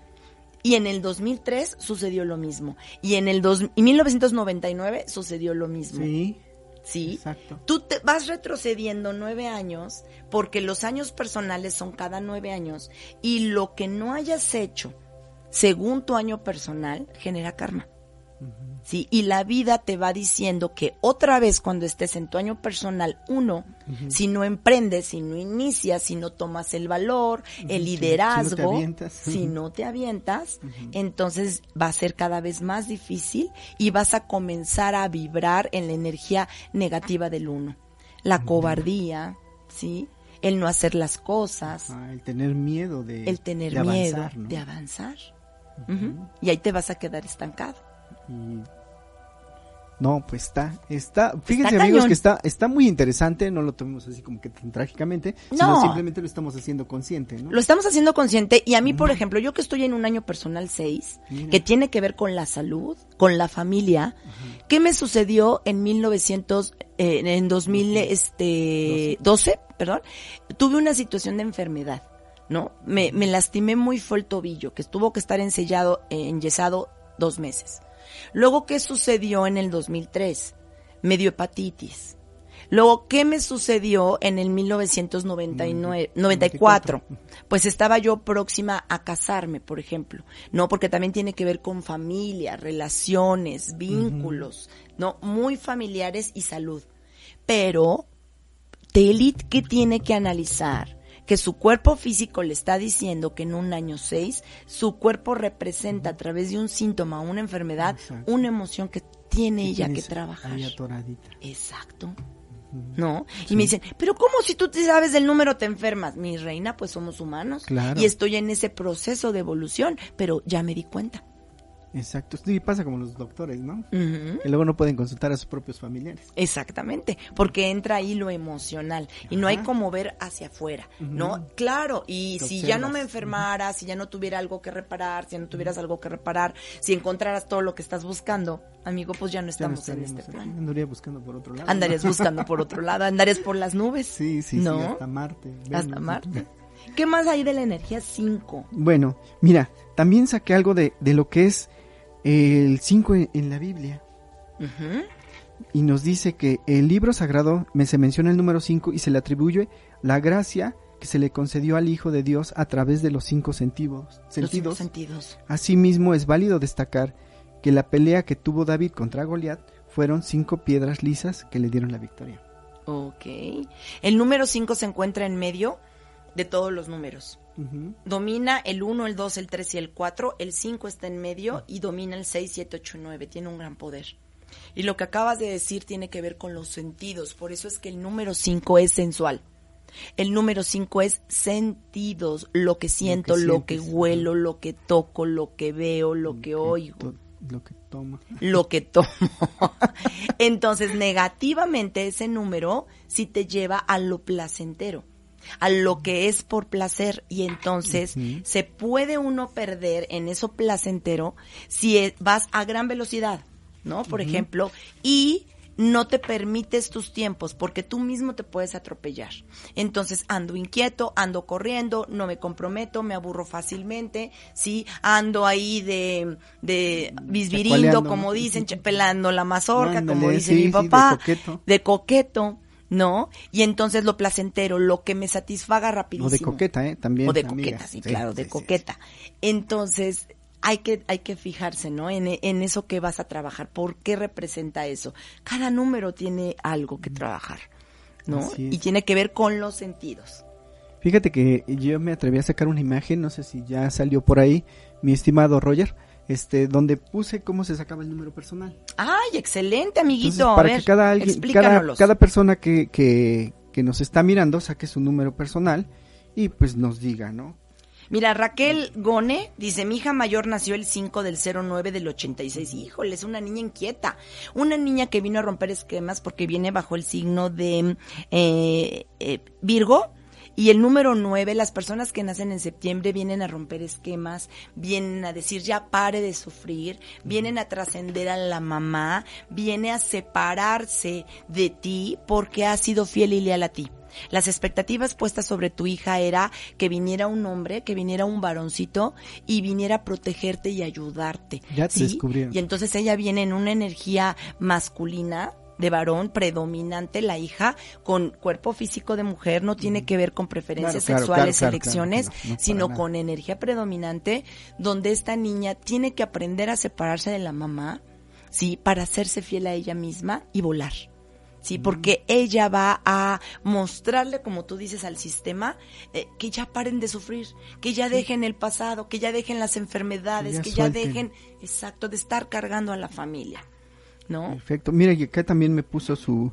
Y en el 2003 sucedió lo mismo. Y en el dos, y 1999 sucedió lo mismo. Sí. ¿Sí? Exacto. Tú te vas retrocediendo nueve años porque los años personales son cada nueve años y lo que no hayas hecho según tu año personal genera karma. Sí, y la vida te va diciendo que otra vez cuando estés en tu año personal, uno, si no emprendes, si no inicias, si no tomas el valor, el si no te liderazgo, avientas. si no te avientas, entonces va a ser cada vez más difícil y vas a comenzar a vibrar en la energía negativa del uno. La cobardía, ¿sí? El no hacer las cosas, Ah, el tener miedo de el tener de miedo avanzar, ¿no? de avanzar. Y ahí te vas a quedar estancado. Y- No, pues está, está, fíjense Está amigos cañón. que está, está muy interesante, no lo tomemos así como que tan trágicamente, No. sino simplemente lo estamos haciendo consciente, ¿no? Lo estamos haciendo consciente y a mí, por ejemplo, yo que estoy en un año personal 6, Mira. que tiene que ver con la salud, con la familia, ¿qué me sucedió en 1900, eh, en 2012, perdón? Tuve una situación de enfermedad, ¿no? Me, me lastimé muy fue el tobillo, que tuvo que estar ensellado, eh, enyesado dos meses. Luego, ¿qué sucedió en el 2003? Me dio hepatitis. Luego, ¿qué me sucedió en el 1999, 94? Pues estaba yo próxima a casarme, por ejemplo, ¿no? Porque también tiene que ver con familia, relaciones, vínculos, ¿no? Muy familiares y salud. Pero, Telit, ¿qué tiene que analizar? Que su cuerpo físico le está diciendo que en un año 6, su cuerpo representa a través de un síntoma, una enfermedad, Exacto. una emoción que tiene ella que trabajar. ahí atoradita. Exacto. ¿No? Y me dicen, pero ¿cómo si tú te sabes del número te enfermas? Mi reina, pues somos humanos. Claro. Y estoy en ese proceso de evolución, pero ya me di cuenta. Exacto. Sí, pasa como los doctores, ¿no? Ujú. Que luego no pueden consultar a sus propios familiares. Exactamente, porque entra ahí lo emocional y no hay como ver hacia afuera, ¿no? Claro, y Te si ya no me enfermara, si ya no tuviera algo que reparar, si ya no tuvieras algo que reparar, si encontraras todo lo que estás buscando, amigo, pues ya no Ya no estamos en estaríamos este aquí. plan. Andaría buscando por otro lado. Andarías buscando por otro lado, andarías por las nubes. Sí, sí, ¿no? sí, hasta Marte. Hasta. Marte. ¿Qué más hay de la energía 5? Bueno, mira, también saqué algo de, de lo que es el 5 en, en la Biblia. Y nos dice que el libro sagrado me se menciona el número 5 y se le atribuye la gracia que se le concedió al Hijo de Dios a través de los cinco sentidos. Los cinco sentidos. sentidos. Asimismo, es válido destacar que la pelea que tuvo David contra Goliat fueron cinco piedras lisas que le dieron la victoria. Ok. El número 5 se encuentra en medio de todos los números. Domina el 1, el 2, el 3 y el 4. El 5 está en medio y domina el 6, 7, 8 y 9. Tiene un gran poder. Y lo que acabas de decir tiene que ver con los sentidos. Por eso es que el número 5 es sensual. El número 5 es sentidos, lo que siento, lo que, huelo, lo que toco, lo que veo, lo que oigo Lo que toma. lo que tomo. Entonces, negativamente ese número sí te lleva a lo placentero, a lo que es por placer. Y entonces se puede uno perder en eso placentero si e- vas a gran velocidad, ¿no? Por ejemplo, y no te permites tus tiempos porque tú mismo te puedes atropellar. Entonces ando inquieto, ando corriendo, no me comprometo, me aburro fácilmente, sí, ando ahí de, de bisbirindo, como dicen, pelando la mazorca, como dice sí, mi sí, de papá, coqueto. de coqueto, ¿no? Y entonces lo placentero, lo que me satisfaga rapidísimo. O de coqueta, ¿eh? También. O de amiga. coqueta, sí, claro, de sí. coqueta. Entonces, hay que, hay que fijarse, ¿no? En, en eso que vas a trabajar. ¿Por qué representa eso? Cada número tiene algo que trabajar, ¿no? Y tiene que ver con los sentidos. Fíjate que yo me atreví a sacar una imagen, no sé si ya salió por ahí, mi estimado Roger, este, donde puse cómo se sacaba el número personal. ¡Ay, excelente, amiguito! Entonces, para a ver, que cada alguien, cada persona que, que, que nos está mirando saque su número personal y pues nos diga, ¿no? Mira, Raquel Gone dice, mi hija mayor nació el 5 del 09 del 86. Híjole, es una niña inquieta. Una niña que vino a romper esquemas porque viene bajo el signo de eh, eh, Virgo. Y el número 9, las personas que nacen en septiembre vienen a romper esquemas, vienen a decir ya pare de sufrir, vienen a trascender a la mamá, viene a separarse de ti porque ha sido fiel y leal a ti. Las expectativas puestas sobre tu hija era que viniera un hombre, que viniera un varoncito y viniera a protegerte y ayudarte. Ya te descubrieron. Y entonces ella viene en una energía masculina de varón predominante la hija con cuerpo físico de mujer no tiene que ver con preferencias Claro, sexuales claro, claro, elecciones que no, no, para sino nada. con energía predominante donde esta niña tiene que aprender a separarse de la mamá sí para hacerse fiel a ella misma y volar Sí, porque ella va a mostrarle, como tú dices, al sistema eh, que ya paren de sufrir, que ya dejen el pasado, que ya dejen las enfermedades, ya que ya dejen, exacto, de estar cargando a la familia, ¿no? Perfecto. Mira, y acá también me puso su,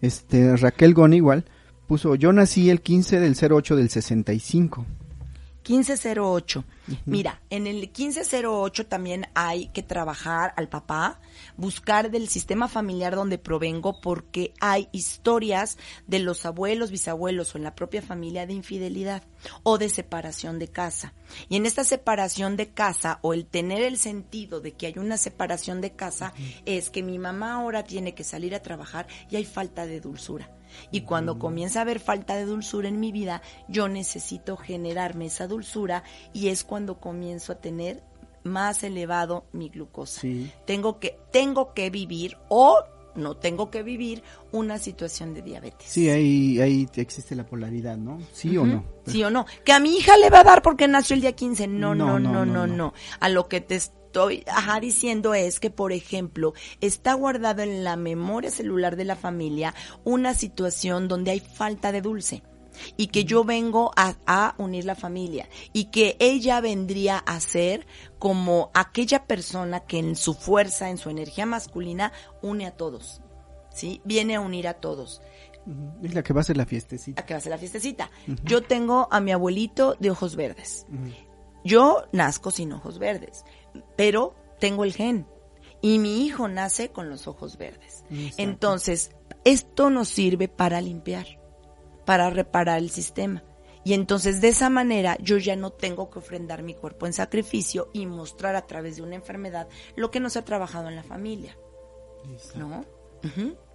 este, Raquel Goni igual, puso, yo nací el 15 del 08 del 65. 1508. Mira, en el 1508 también hay que trabajar al papá, buscar del sistema familiar donde provengo, porque hay historias de los abuelos, bisabuelos o en la propia familia de infidelidad o de separación de casa. Y en esta separación de casa o el tener el sentido de que hay una separación de casa es que mi mamá ahora tiene que salir a trabajar y hay falta de dulzura. Y cuando comienza a haber falta de dulzura en mi vida, yo necesito generarme esa dulzura y es cuando comienzo a tener más elevado mi glucosa. Sí. Tengo que tengo que vivir o no tengo que vivir una situación de diabetes. Sí, ahí, ahí existe la polaridad, ¿no? Sí o no. Sí o no. Que a mi hija le va a dar porque nació el día 15. No, no, No, no, no, no, no. no, no. A lo que te estoy ajá, diciendo es que, por ejemplo, está guardado en la memoria celular de la familia una situación donde hay falta de dulce. Y que yo vengo a, a unir la familia. Y que ella vendría a ser como aquella persona que en su fuerza, en su energía masculina, une a todos. ¿Sí? Viene a unir a todos. Es la que va a ser la fiestecita. que va a ser la fiestecita. Yo tengo a mi abuelito de ojos verdes. Yo nazco sin ojos verdes, pero tengo el gen. Y mi hijo nace con los ojos verdes. Entonces, esto nos sirve para limpiar, para reparar el sistema. Y entonces de esa manera yo ya no tengo que ofrendar mi cuerpo en sacrificio y mostrar a través de una enfermedad lo que no se ha trabajado en la familia. ¿No?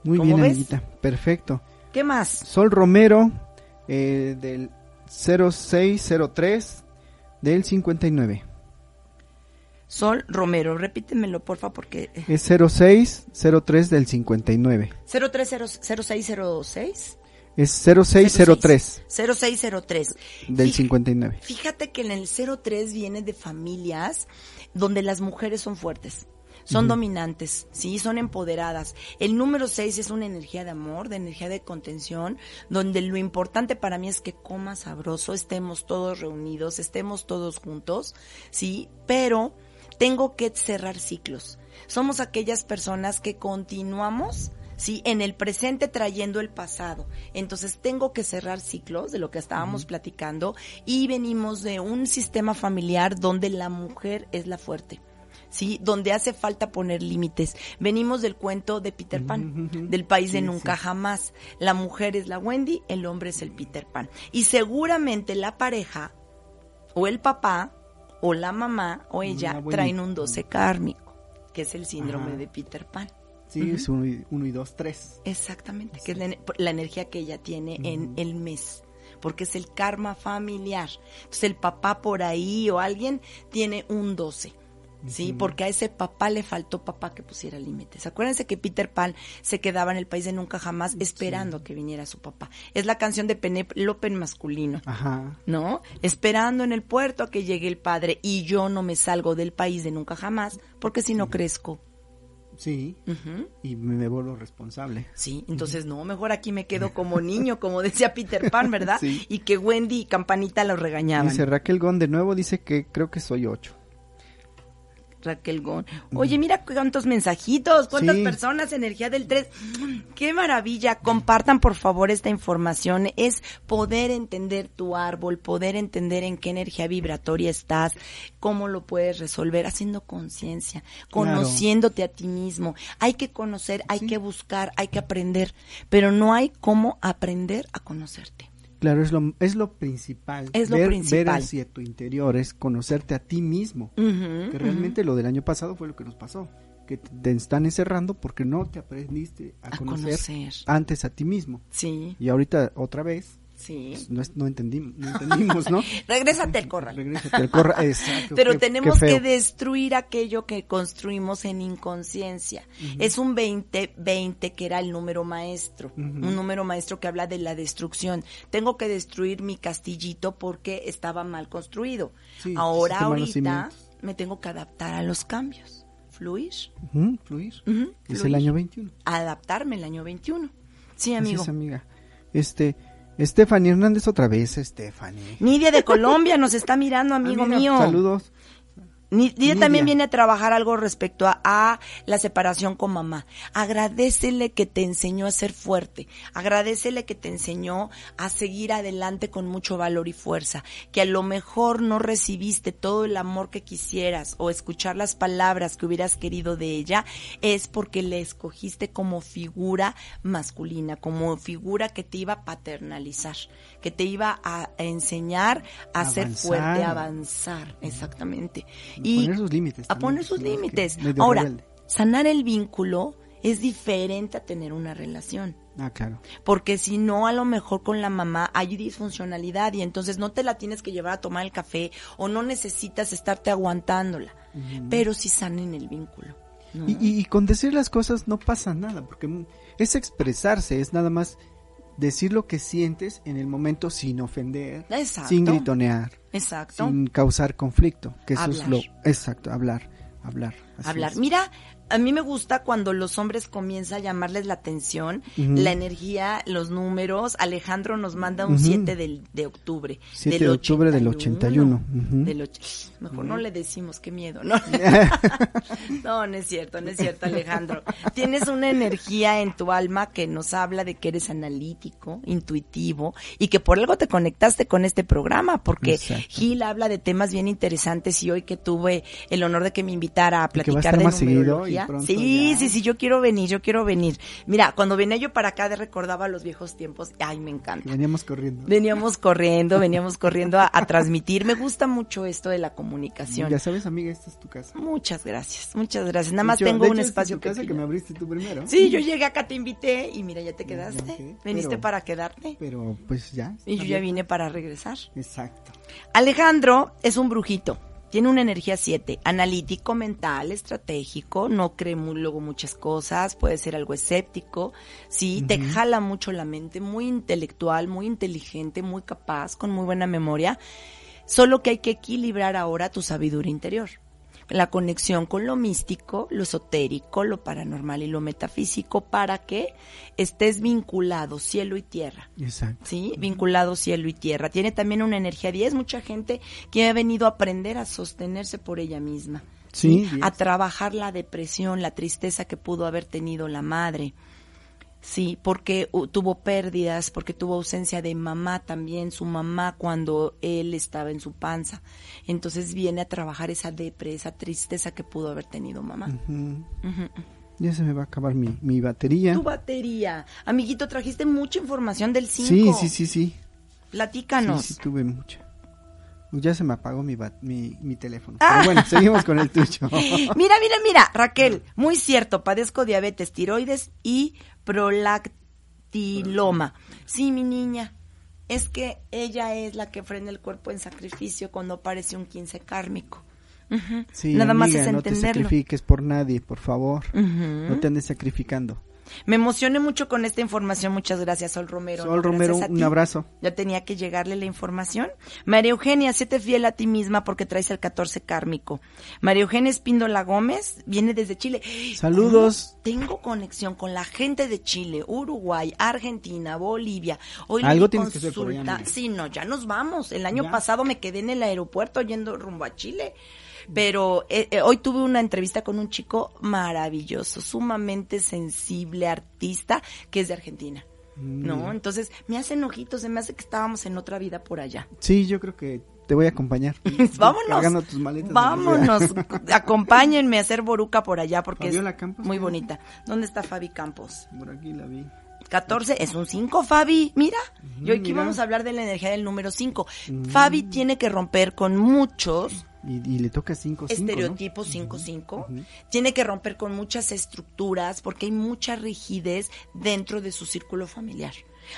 Muy bien, amiguita. Perfecto. ¿Qué más? Sol Romero, eh, del 0603 del 59. Sol Romero, repítemelo porfa porque... Es 0603 del 59. 030606. Es 0603. 0603. Del 59. Fíjate que en el 03 viene de familias donde las mujeres son fuertes son dominantes, sí, son empoderadas. El número 6 es una energía de amor, de energía de contención, donde lo importante para mí es que coma sabroso, estemos todos reunidos, estemos todos juntos, sí, pero tengo que cerrar ciclos. Somos aquellas personas que continuamos ¿sí? En el presente trayendo el pasado. Entonces tengo que cerrar ciclos de lo que estábamos platicando y venimos de un sistema familiar donde la mujer es la fuerte. ¿Sí? Donde hace falta poner límites. Venimos del cuento de Peter Pan, del país de nunca jamás. La mujer es la Wendy, el hombre es el Peter Pan. Y seguramente la pareja, o el papá, o la mamá, o ella, traen un 12 kármico, que es el síndrome de Peter Pan. Sí, es uno y, dos, tres. Exactamente, que es la, energía que ella tiene en el mes porque es el karma familiar. Entonces el papá por ahí o alguien tiene un 12. Sí, porque a ese papá le faltó papá que pusiera límites. Acuérdense que Peter Pan se quedaba en el país de nunca jamás esperando que viniera su papá. Es la canción de Penélope en masculino. Ajá. ¿No? Esperando en el puerto a que llegue el padre y yo no me salgo del país de nunca jamás porque si no crezco. Sí. Y me vuelvo responsable. Sí, entonces no, mejor aquí me quedo como niño, como decía Peter Pan, ¿verdad? Sí. Y que Wendy y Campanita lo regañaban. Dice Raquel Gon de nuevo, dice que creo que soy ocho. Raquel Gon. Oye, mira cuántos mensajitos, cuántas personas, energía del 3. Qué maravilla. Compartan por favor esta información. Es poder entender tu árbol, poder entender en qué energía vibratoria estás, cómo lo puedes resolver, haciendo conciencia, conociéndote a ti mismo. Hay que conocer, hay que buscar, hay que aprender, pero no hay cómo aprender a conocerte. Claro, es lo, es lo principal. Es lo ver, principal. Ver hacia tu interior, es conocerte a ti mismo. que realmente lo del año pasado fue lo que nos pasó. Que te están encerrando porque no te aprendiste a, conocer, antes a ti mismo. Sí. Y ahorita otra vez Sí. Pues, no, entendimos, no entendimos, ¿no? Regrésate al corral. Regrésate al corral, exacto. Pero tenemos que destruir aquello que construimos en inconsciencia. Es un 20-20 que era el número maestro, un número maestro que habla de la destrucción. Tengo que destruir mi castillito porque estaba mal construido. Ahora, ahorita, me tengo que adaptar a los cambios. Fluir. fluir. Es el año 21. Adaptarme el año 21. Sí, amigo. Sí, amiga. Este, Stephanie Hernández otra vez, Stephanie. Nidia de Colombia nos está mirando, amigo ah, mío. Saludos. Nidia también viene a trabajar algo respecto a, la separación con mamá. Agradecele que te enseñó a ser fuerte. Agradecele que te enseñó a seguir adelante con mucho valor y fuerza. Que a lo mejor no recibiste todo el amor que quisieras o escuchar las palabras que hubieras querido de ella es porque le escogiste como figura masculina, como figura que te iba a paternalizar, que te iba a enseñar a ser fuerte, a avanzar. Exactamente y poner sus límites. A poner sus límites. Ahora, sanar el vínculo es diferente a tener una relación. Ah, claro. Porque si no, a lo mejor con la mamá hay disfuncionalidad y entonces no te la tienes que llevar a tomar el café o no necesitas estarte aguantándola. Pero si sanen el vínculo. Y, y, con decir las cosas no pasa nada, porque es expresarse, es nada más decir lo que sientes en el momento sin ofender, sin gritonear, exacto. sin causar conflicto, que eso es lo exacto, hablar, hablar. hablar. Mira, a mí me gusta cuando los hombres comienzan a llamarles la atención, la energía, los números. Alejandro nos manda un Ujú. 7 del, de octubre. 7 de octubre del 81. Ujú. Del och- Mejor no le decimos, qué miedo, ¿no? no, no es cierto, no es cierto, Alejandro. Tienes una energía en tu alma que nos habla de que eres analítico, intuitivo y que por algo te conectaste con este programa, porque Exacto. Gil habla de temas bien interesantes y hoy que tuve el honor de que me invitara a platicar de seguido y Sí, ya. sí, sí, yo quiero venir, yo quiero venir. Mira, cuando venía yo para acá recordaba los viejos tiempos, ay, me encanta. Veníamos corriendo. Veníamos corriendo, veníamos corriendo a, a transmitir. Me gusta mucho esto de la comunicación. Ya sabes, amiga, esta es tu casa. Muchas gracias, muchas gracias. Nada más tengo de un hecho, esta es espacio tu casa que me abriste tú primero. Sí, yo llegué acá, te invité y mira, ya te quedaste. ya pero- para quedarte Pero pues ya. y yo ya vine para regresar. Exacto. Alejandro es un brujito. Tiene una energía 7, analítico, mental, estratégico, no cree muy, luego muchas cosas, puede ser algo escéptico, sí, te jala mucho la mente, muy intelectual, muy inteligente, muy capaz, con muy buena memoria, solo que hay que equilibrar ahora tu sabiduría interior. La conexión con lo místico, lo esotérico, lo paranormal y lo metafísico para que estés vinculado cielo y tierra. Exacto. ¿sí? Vinculado cielo y tierra. Tiene también una energía 10, mucha gente que ha venido a aprender a sostenerse por ella misma. Sí, diez. A trabajar la depresión, la tristeza que pudo haber tenido la madre. Sí, porque uh, tuvo pérdidas, porque tuvo ausencia de mamá también, su mamá cuando él estaba en su panza. Entonces viene a trabajar esa depre, esa tristeza que pudo haber tenido mamá. Ya se me va a acabar mi, mi batería. Tu batería. Amiguito, trajiste mucha información del 5. Sí, sí, sí, sí. Platícanos. Sí, sí, tuve mucha. Ya se me apagó mi, bat- mi, mi teléfono. Ah. Pero bueno, seguimos con el tuyo. Mira, mira, mira, Raquel, muy cierto, padezco diabetes, tiroides y prolactiloma. Sí, mi niña, es que ella es la que frena el cuerpo en sacrificio cuando aparece un 15 kármico. Sí, Nada más es no te entenderlo. sacrifiques por nadie, por favor. No te andes sacrificando. Me emocioné mucho con esta información. Muchas gracias, Sol Romero. Sol No, Romero, un abrazo. Ya tenía que llegarle la información. María Eugenia, séte fiel a ti misma porque traes el 14 kármico. María Eugenia Espíndola Gómez viene desde Chile. Saludos. ¿Cómo Tengo conexión con la gente de Chile, Uruguay, Argentina, Bolivia. Hoy Algo tienes que por allá, amiga. Sí, no, ya nos vamos. El año Ya. pasado me quedé en el aeropuerto yendo rumbo a Chile. Pero eh, eh, hoy tuve una entrevista con un chico maravilloso, sumamente sensible, artista, que es de Argentina. Mm. ¿No? Entonces, me hacen ojitos, se me hace que estábamos en otra vida por allá. Sí, yo creo que te voy a acompañar. Vámonos. Tus maletas. Vámonos. Acompáñenme a hacer boruca por allá porque Fabiola es Campos, muy bonita. ¿Dónde está Fabi Campos? Por aquí la vi. 14 es un 5, Fabi. Mira. Y hoy que mira. vamos a hablar de la energía del número 5. Fabi tiene que romper con muchos Y, y le toca 5 5 estereotipos 5-5. Tiene que romper con muchas estructuras porque hay mucha rigidez dentro de su círculo familiar.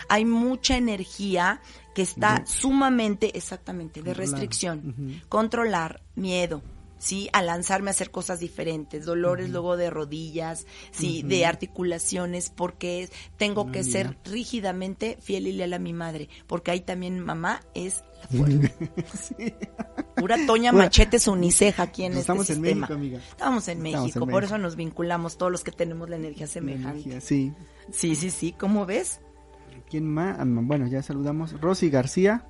Hay mucha energía que está sumamente, exactamente, de Controlar. restricción. Controlar, miedo. Sí, a lanzarme a hacer cosas diferentes, dolores luego de rodillas, sí, de articulaciones, porque tengo que ser rígidamente fiel y leal a mi madre, porque ahí también mamá es la fuerte. Pura Toña Pura- Machete es uniceja aquí en este estamos en sistema. México, amiga. Estamos en Estamos México, en por México. eso nos vinculamos todos los que tenemos la energía semejante. Energía, Sí. Sí, sí, sí, ¿cómo ves? ¿Quién más? Ah, Bueno, ya saludamos. Rosy García.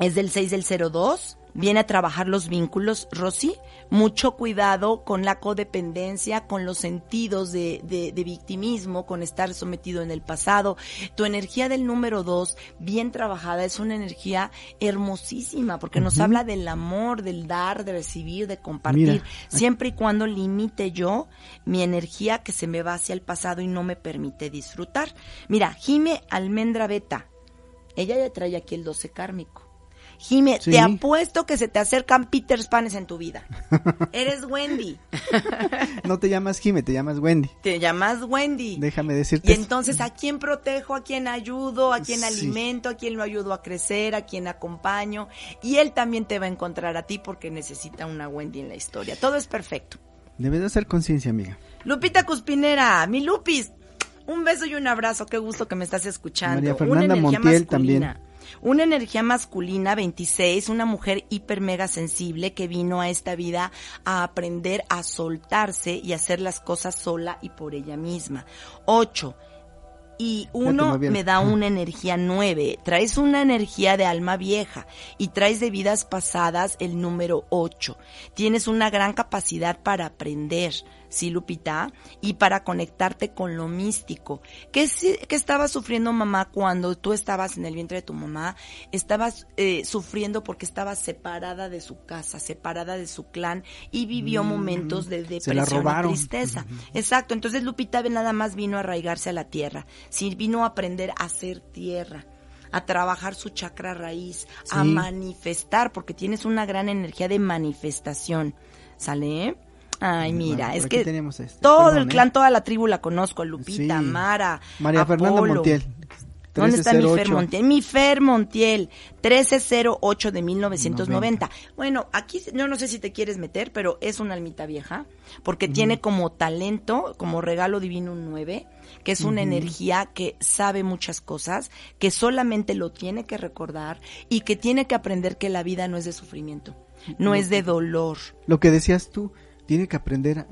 Es del 6 del 02. Viene a trabajar los vínculos, Rosy. Mucho cuidado con la codependencia, con los sentidos de, de- de victimismo, con estar sometido en el pasado. Tu energía del número 2, bien trabajada, es una energía hermosísima porque nos habla del amor, del dar, de recibir, de compartir. Mira, siempre y cuando limite yo mi energía que se me va hacia el pasado y no me permite disfrutar. Mira, Jime Almendra Beta. Ella ya trae aquí el 12 kármico. Jime, Sí. te apuesto que se te acercan Peter Panes en tu vida. Eres Wendy. No te llamas Jime, te llamas Wendy. Te llamas Wendy. Déjame decirte. Y entonces, ¿a quién protejo? ¿A quién ayudo? ¿A quién Sí. alimento? ¿A quién lo ayudo a crecer? ¿A quién acompaño? Y él también te va a encontrar a ti porque necesita una Wendy en la historia. Todo es perfecto. Debes de hacer conciencia, amiga. Lupita Cuspinera, mi Lupis, un beso y un abrazo, qué gusto que me estás escuchando. María Una Fernanda energía Montiel masculina. Una energía masculina, 26, una mujer hiper mega sensible que vino a esta vida a aprender a soltarse y hacer las cosas sola y por ella misma. 8 y uno me da una energía nueve. Traes una energía de alma vieja y traes de vidas pasadas el número ocho. Tienes una gran capacidad para aprender ¿sí, Lupita? Y para conectarte con lo místico. ¿Qué, qué estaba sufriendo mamá cuando tú estabas en el vientre de tu mamá? Estabas eh, sufriendo porque estaba separada de su casa, separada de su clan y vivió mm, momentos de depresión y tristeza. Exacto. Entonces Lupita nada más vino a arraigarse a la tierra. Sí, vino a aprender a ser tierra a trabajar su chakra raíz, a manifestar, porque tienes una gran energía de manifestación. ¿Sale? Ay, mira, es que este, todo el clan, ¿eh? toda la tribu la conozco, Lupita, Mara, María Fernanda Montiel. ¿Dónde está mi Fer Montiel? Mi Fer Montiel, 1308 de 1990. Bueno, aquí yo no sé si te quieres meter, pero es una almita vieja, porque tiene como talento, como regalo divino un 9, que es una energía que sabe muchas cosas, que solamente lo tiene que recordar y que tiene que aprender que la vida no es de sufrimiento, no es de dolor. Lo que decías tú, tiene que aprender,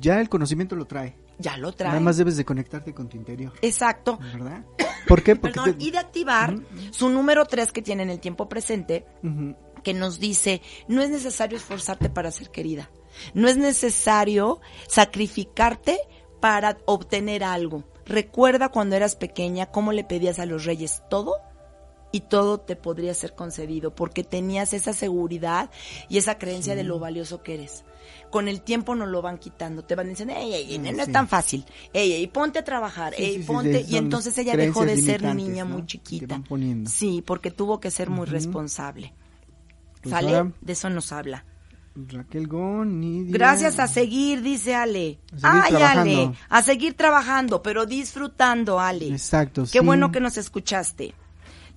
ya el conocimiento lo trae. Ya lo trae. Nada más debes de conectarte con tu interior. Exacto. ¿Verdad? ¿Por qué? Porque Perdón, y de activar su número 3 que tiene en el tiempo presente, que nos dice, no es necesario esforzarte para ser querida. No es necesario sacrificarte para obtener algo. Recuerda cuando eras pequeña cómo le pedías a los reyes todo y todo te podría ser concedido porque tenías esa seguridad y esa creencia de lo valioso que eres con el tiempo nos lo van quitando. Te van diciendo, ey, ey, no es tan fácil. Ey, ey, ponte a trabajar. ey, ponte. y entonces ella dejó de ser niña muy chiquita. Sí, porque tuvo que ser muy responsable. Pues ¿Sale? De eso nos habla. Raquel Gon, Gracias a seguir, dice Ale. Ay, Ale, a seguir trabajando, pero disfrutando, Ale. Exacto. Qué bueno que nos escuchaste.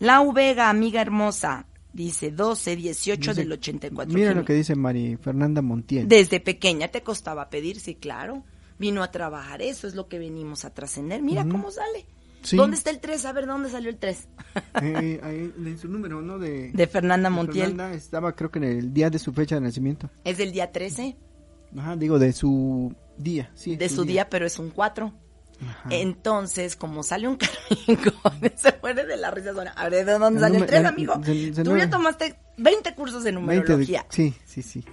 Lau Vega, amiga hermosa, Dice 12, 18 del 84. Mira lo que dice Mari Fernanda Montiel. Desde pequeña te costaba pedir, sí, claro. Vino a trabajar, eso es lo que venimos a trascender. Mira cómo sale. ¿Dónde está el 3? A ver, ¿dónde salió el 3? eh, ahí, en su número, ¿no? De, de Fernanda Montiel. Fernanda estaba, creo que en el día de su fecha de nacimiento. ¿Es del día 13? Ajá, digo, de su día, sí. De su día. pero es un 4. Entonces, como sale un carmingo, se muere de la risa. A ver, ¿de dónde sale el 3, amigo? Tú ya tomaste 20 cursos de numerología. sí, sí, sí.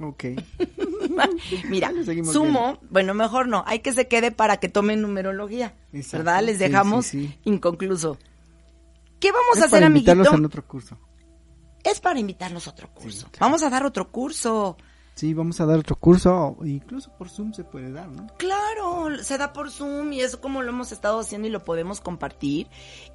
Ok. Mira, sumo, bueno, mejor no, hay que se quede para que tomen numerología, ¿verdad? Les dejamos inconcluso. ¿Qué vamos a hacer, para invitarlos a otro curso. Es para invitarlos a otro curso. Vamos a dar otro curso. Sí, vamos a dar otro curso, incluso por Zoom se puede dar, ¿no? Claro, se da por Zoom y eso como lo hemos estado haciendo y lo podemos compartir.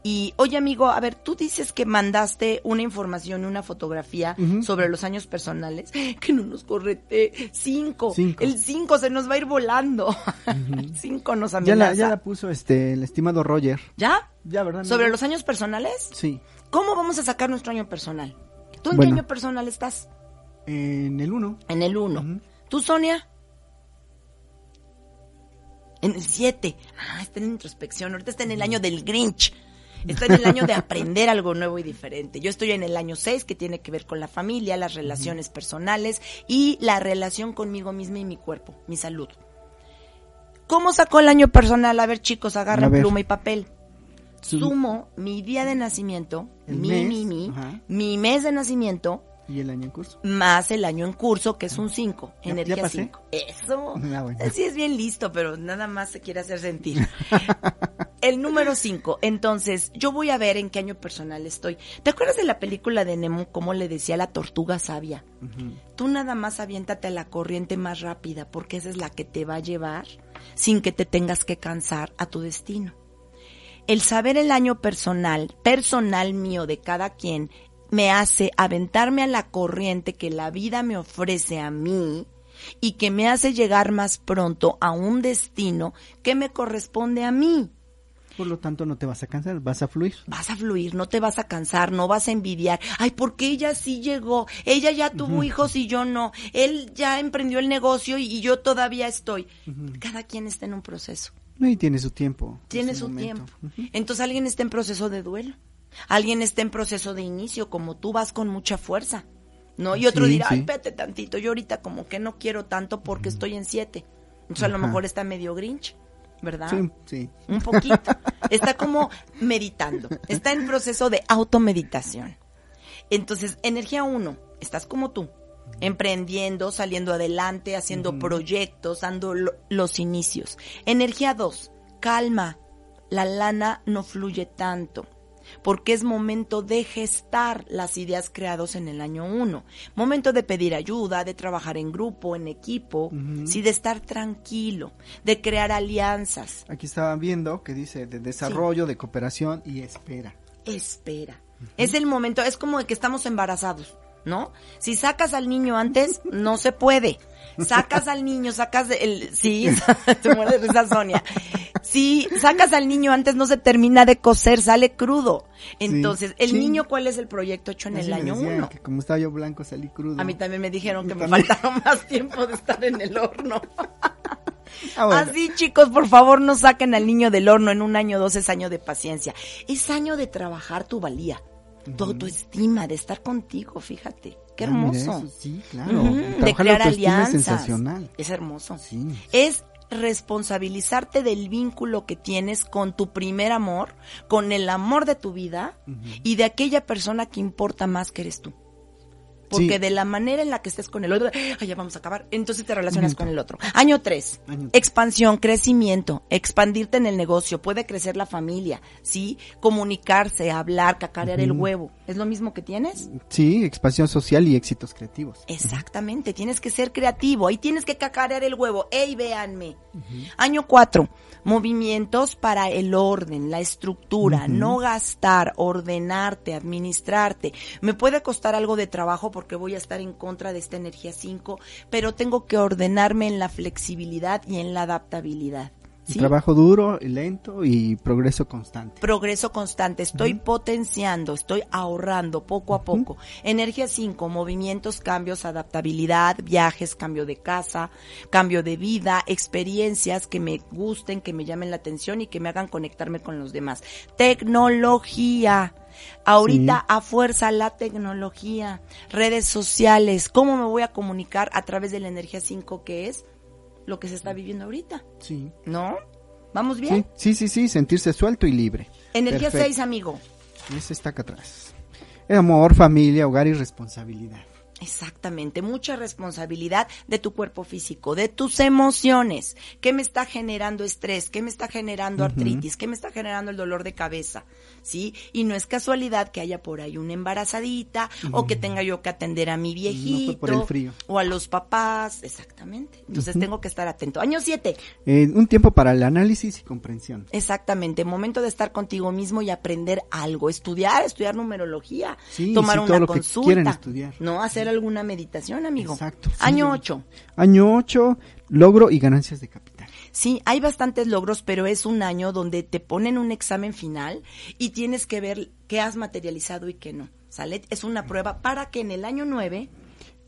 Y oye amigo, a ver, tú dices que mandaste una información, una fotografía sobre los años personales, que no nos correte, cinco. El cinco se nos va a ir volando. el cinco nos amenaza. Ya la, puso este, el estimado Roger. ¿Ya? Ya, ¿verdad? ¿Sobre los años personales? Sí. ¿Cómo vamos a sacar nuestro año personal? ¿Tú en qué año personal estás? En el 1. En el 1. ¿Tú, Sonia? En el 7. Ah, está en introspección. Ahorita está en el año del Grinch. Está en el año de aprender algo nuevo y diferente. Yo estoy en el año 6, que tiene que ver con la familia, las relaciones personales y la relación conmigo misma y mi cuerpo, mi salud. ¿Cómo sacó el año personal? A ver, chicos, agarren pluma y papel. Sumo mi día de nacimiento, mi, mi, mi, mi mes de nacimiento, ¿Y el año en curso? Más el año en curso, que es un 5, energía 5. Eso. Ah, sí es bien listo, pero nada más se quiere hacer sentir. el número 5. Entonces, yo voy a ver en qué año personal estoy. ¿Te acuerdas de la película de Nemo, cómo le decía la tortuga sabia? Tú nada más aviéntate a la corriente más rápida, porque esa es la que te va a llevar sin que te tengas que cansar a tu destino el saber el año personal, personal mío de cada quien, me hace aventarme a la corriente que la vida me ofrece a mí y que me hace llegar más pronto a un destino que me corresponde a mí. Por lo tanto, no te vas a cansar, vas a fluir. Vas a fluir, no te vas a cansar, no vas a envidiar. Ay, porque ella sí llegó, ella ya tuvo hijos y yo no. Él ya emprendió el negocio y, yo todavía estoy. Cada quien está en un proceso. Y tiene su tiempo. Tiene su, tiempo. Entonces alguien está en proceso de duelo Alguien está en proceso de inicio, como tú vas con mucha fuerza, ¿no? Y otro Sí, dirá, ay, sí. vete tantito, yo ahorita como que no quiero tanto porque estoy en siete. Entonces a lo mejor está medio grinch, ¿verdad? Sí, sí. Un poquito. Está como meditando. Está en proceso de automeditación. Entonces, energía uno, estás como tú, emprendiendo, saliendo adelante, haciendo proyectos, dando lo- los inicios. Energía dos, calma. La lana no fluye tanto. Porque es momento de gestar las ideas creadas en el año uno. Momento de pedir ayuda, de trabajar en grupo, en equipo, sí, de estar tranquilo, de crear alianzas. Aquí estaba viendo que dice de desarrollo, de cooperación y espera. espera. Es el momento, es como de que estamos embarazados, ¿no? Si sacas al niño antes, no se puede. Sacas al niño, sacas el, sí, se muere de risa Sonia. Si sacas al niño antes, no se termina de cocer, sale crudo. Entonces, el Sí. niño, ¿cuál es el proyecto hecho en el año decían uno? Que como estaba yo blanco salí crudo. A mí también me dijeron que me faltaron más tiempo de estar en el horno. Ah, bueno. Así, chicos, por favor, no saquen al niño del horno en un año, dos, es año de paciencia. Es año de trabajar tu valía, tu autoestima, de estar contigo, fíjate. Qué Ah, hermoso. eso sí, claro. De crear alianzas. es sensacional. Es hermoso. Sí. Es responsabilizarte del vínculo que tienes con tu primer amor, con el amor de tu vida y de aquella persona que importa más que eres tú. Porque Sí. de la manera en la que estés con el otro, ay, ya vamos a acabar, entonces te relacionas con el otro. Año 3, Año tres. expansión, crecimiento, expandirte en el negocio, puede crecer la familia, ¿sí? Comunicarse, hablar, cacarear el huevo. ¿Es lo mismo que tienes? Sí, expansión social y éxitos creativos. Exactamente, tienes que ser creativo, ahí tienes que cacarear el huevo. ¡Ey, véanme! Año 4, movimientos para el orden, la estructura, no gastar, ordenarte, administrarte. Me puede costar algo de trabajo porque voy a estar en contra de esta energía 5, pero tengo que ordenarme en la flexibilidad y en la adaptabilidad. ¿Sí? Trabajo duro, lento y progreso constante. progreso constante, estoy potenciando, estoy ahorrando poco a poco. Energía 5, movimientos, cambios, adaptabilidad, viajes, cambio de casa, cambio de vida, experiencias que me gusten, que me llamen la atención y que me hagan conectarme con los demás. Tecnología. Ahorita Sí. a fuerza la tecnología, redes sociales, ¿cómo me voy a comunicar a través de la energía 5 que es lo que se está viviendo ahorita? Sí. ¿No? ¿Vamos bien? Sí, sí, sí, sí, sentirse suelto y libre. Energía Perfecto. 6, amigo. Ese está acá atrás. Amor, familia, hogar y responsabilidad. Exactamente, mucha responsabilidad de tu cuerpo físico, de tus emociones. ¿Qué me está generando estrés? ¿Qué me está generando artritis? ¿Qué me está generando el dolor de cabeza? ¿Sí? Y no es casualidad que haya por ahí una embarazadita o que tenga yo que atender a mi viejito por el frío. o a los papás. Exactamente. Entonces tengo que estar atento. Año 7. Eh, un tiempo para el análisis y comprensión. Exactamente, momento de estar contigo mismo y aprender algo, estudiar, estudiar numerología, Sí, tomar sí, una consulta, quieren estudiar. no hacer alguna meditación, amigo. Exacto, sí. Año 8. Año 8, logro y ganancias de capital. Sí, hay bastantes logros, pero es un año donde te ponen un examen final y tienes que ver qué has materializado y qué no. ¿Sale? Es una prueba para que en el año 9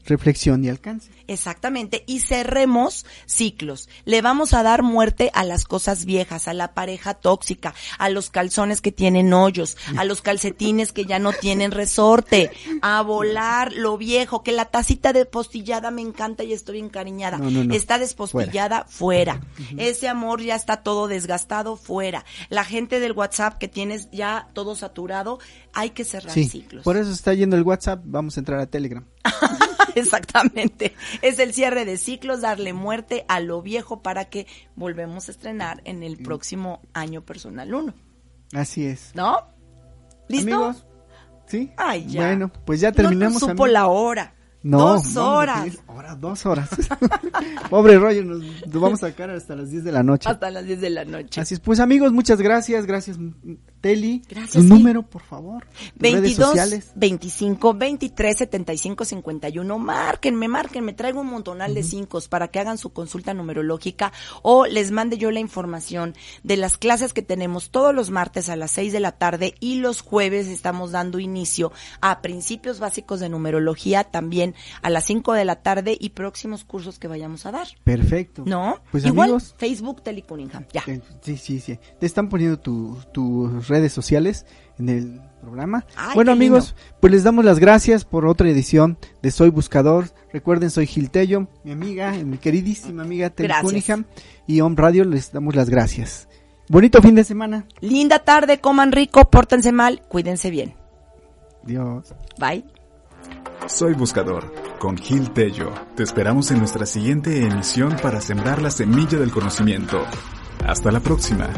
Reflexión y alcance. Exactamente, y cerremos ciclos. Le vamos a dar muerte a las cosas viejas, a la pareja tóxica, a los calzones que tienen hoyos, a los calcetines que ya no tienen resorte, a volar lo viejo, que la tacita de postillada me encanta y estoy encariñada. No, no, no. Está despostillada fuera. Ese amor ya está todo desgastado fuera. La gente del WhatsApp que tienes ya todo saturado, hay que cerrar Sí, ciclos. por eso está yendo el WhatsApp, vamos a entrar a Telegram. Exactamente. Es el cierre de ciclos, darle muerte a lo viejo para que volvemos a estrenar en el próximo año personal 1. Así es. ¿No? ¿Listo? Amigos, ¿sí? Ay, ya. Bueno, pues ya No terminamos. te supo la hora. No, Dos no, horas. Hora, dos horas. Pobre Roger, nos, nos vamos a sacar hasta las 10 de la noche. Hasta las 10 de la noche. Así es, pues amigos, muchas gracias, gracias Teli. Gracias, Su número, por favor. Tus redes 22 sociales. 25 23 75 51. Márquenme, márquenme. Traigo un montonal de cinco para que hagan su consulta numerológica o les mande yo la información de las clases que tenemos todos los martes a las 6 de la tarde y los jueves estamos dando inicio a principios básicos de numerología también a las 5 de la tarde y próximos cursos que vayamos a dar. Perfecto. ¿No? Pues Igual amigos. Facebook Tele Cunningham. Ya. eh, Sí, sí, sí. Te están poniendo tu, tus redes sociales, en el programa. Ay, bueno lindo. amigos, pues les damos las gracias por otra edición de Soy Buscador. Recuerden, soy Gil Tello, mi amiga, mi queridísima amiga Tel. Cunningham y Om Radio les damos las gracias. Bonito fin de semana. Linda tarde, coman rico, pórtense mal, cuídense bien. Dios. Bye. Soy Buscador, con Gil Tello. Te esperamos en nuestra siguiente emisión para sembrar la semilla del conocimiento. Hasta la próxima.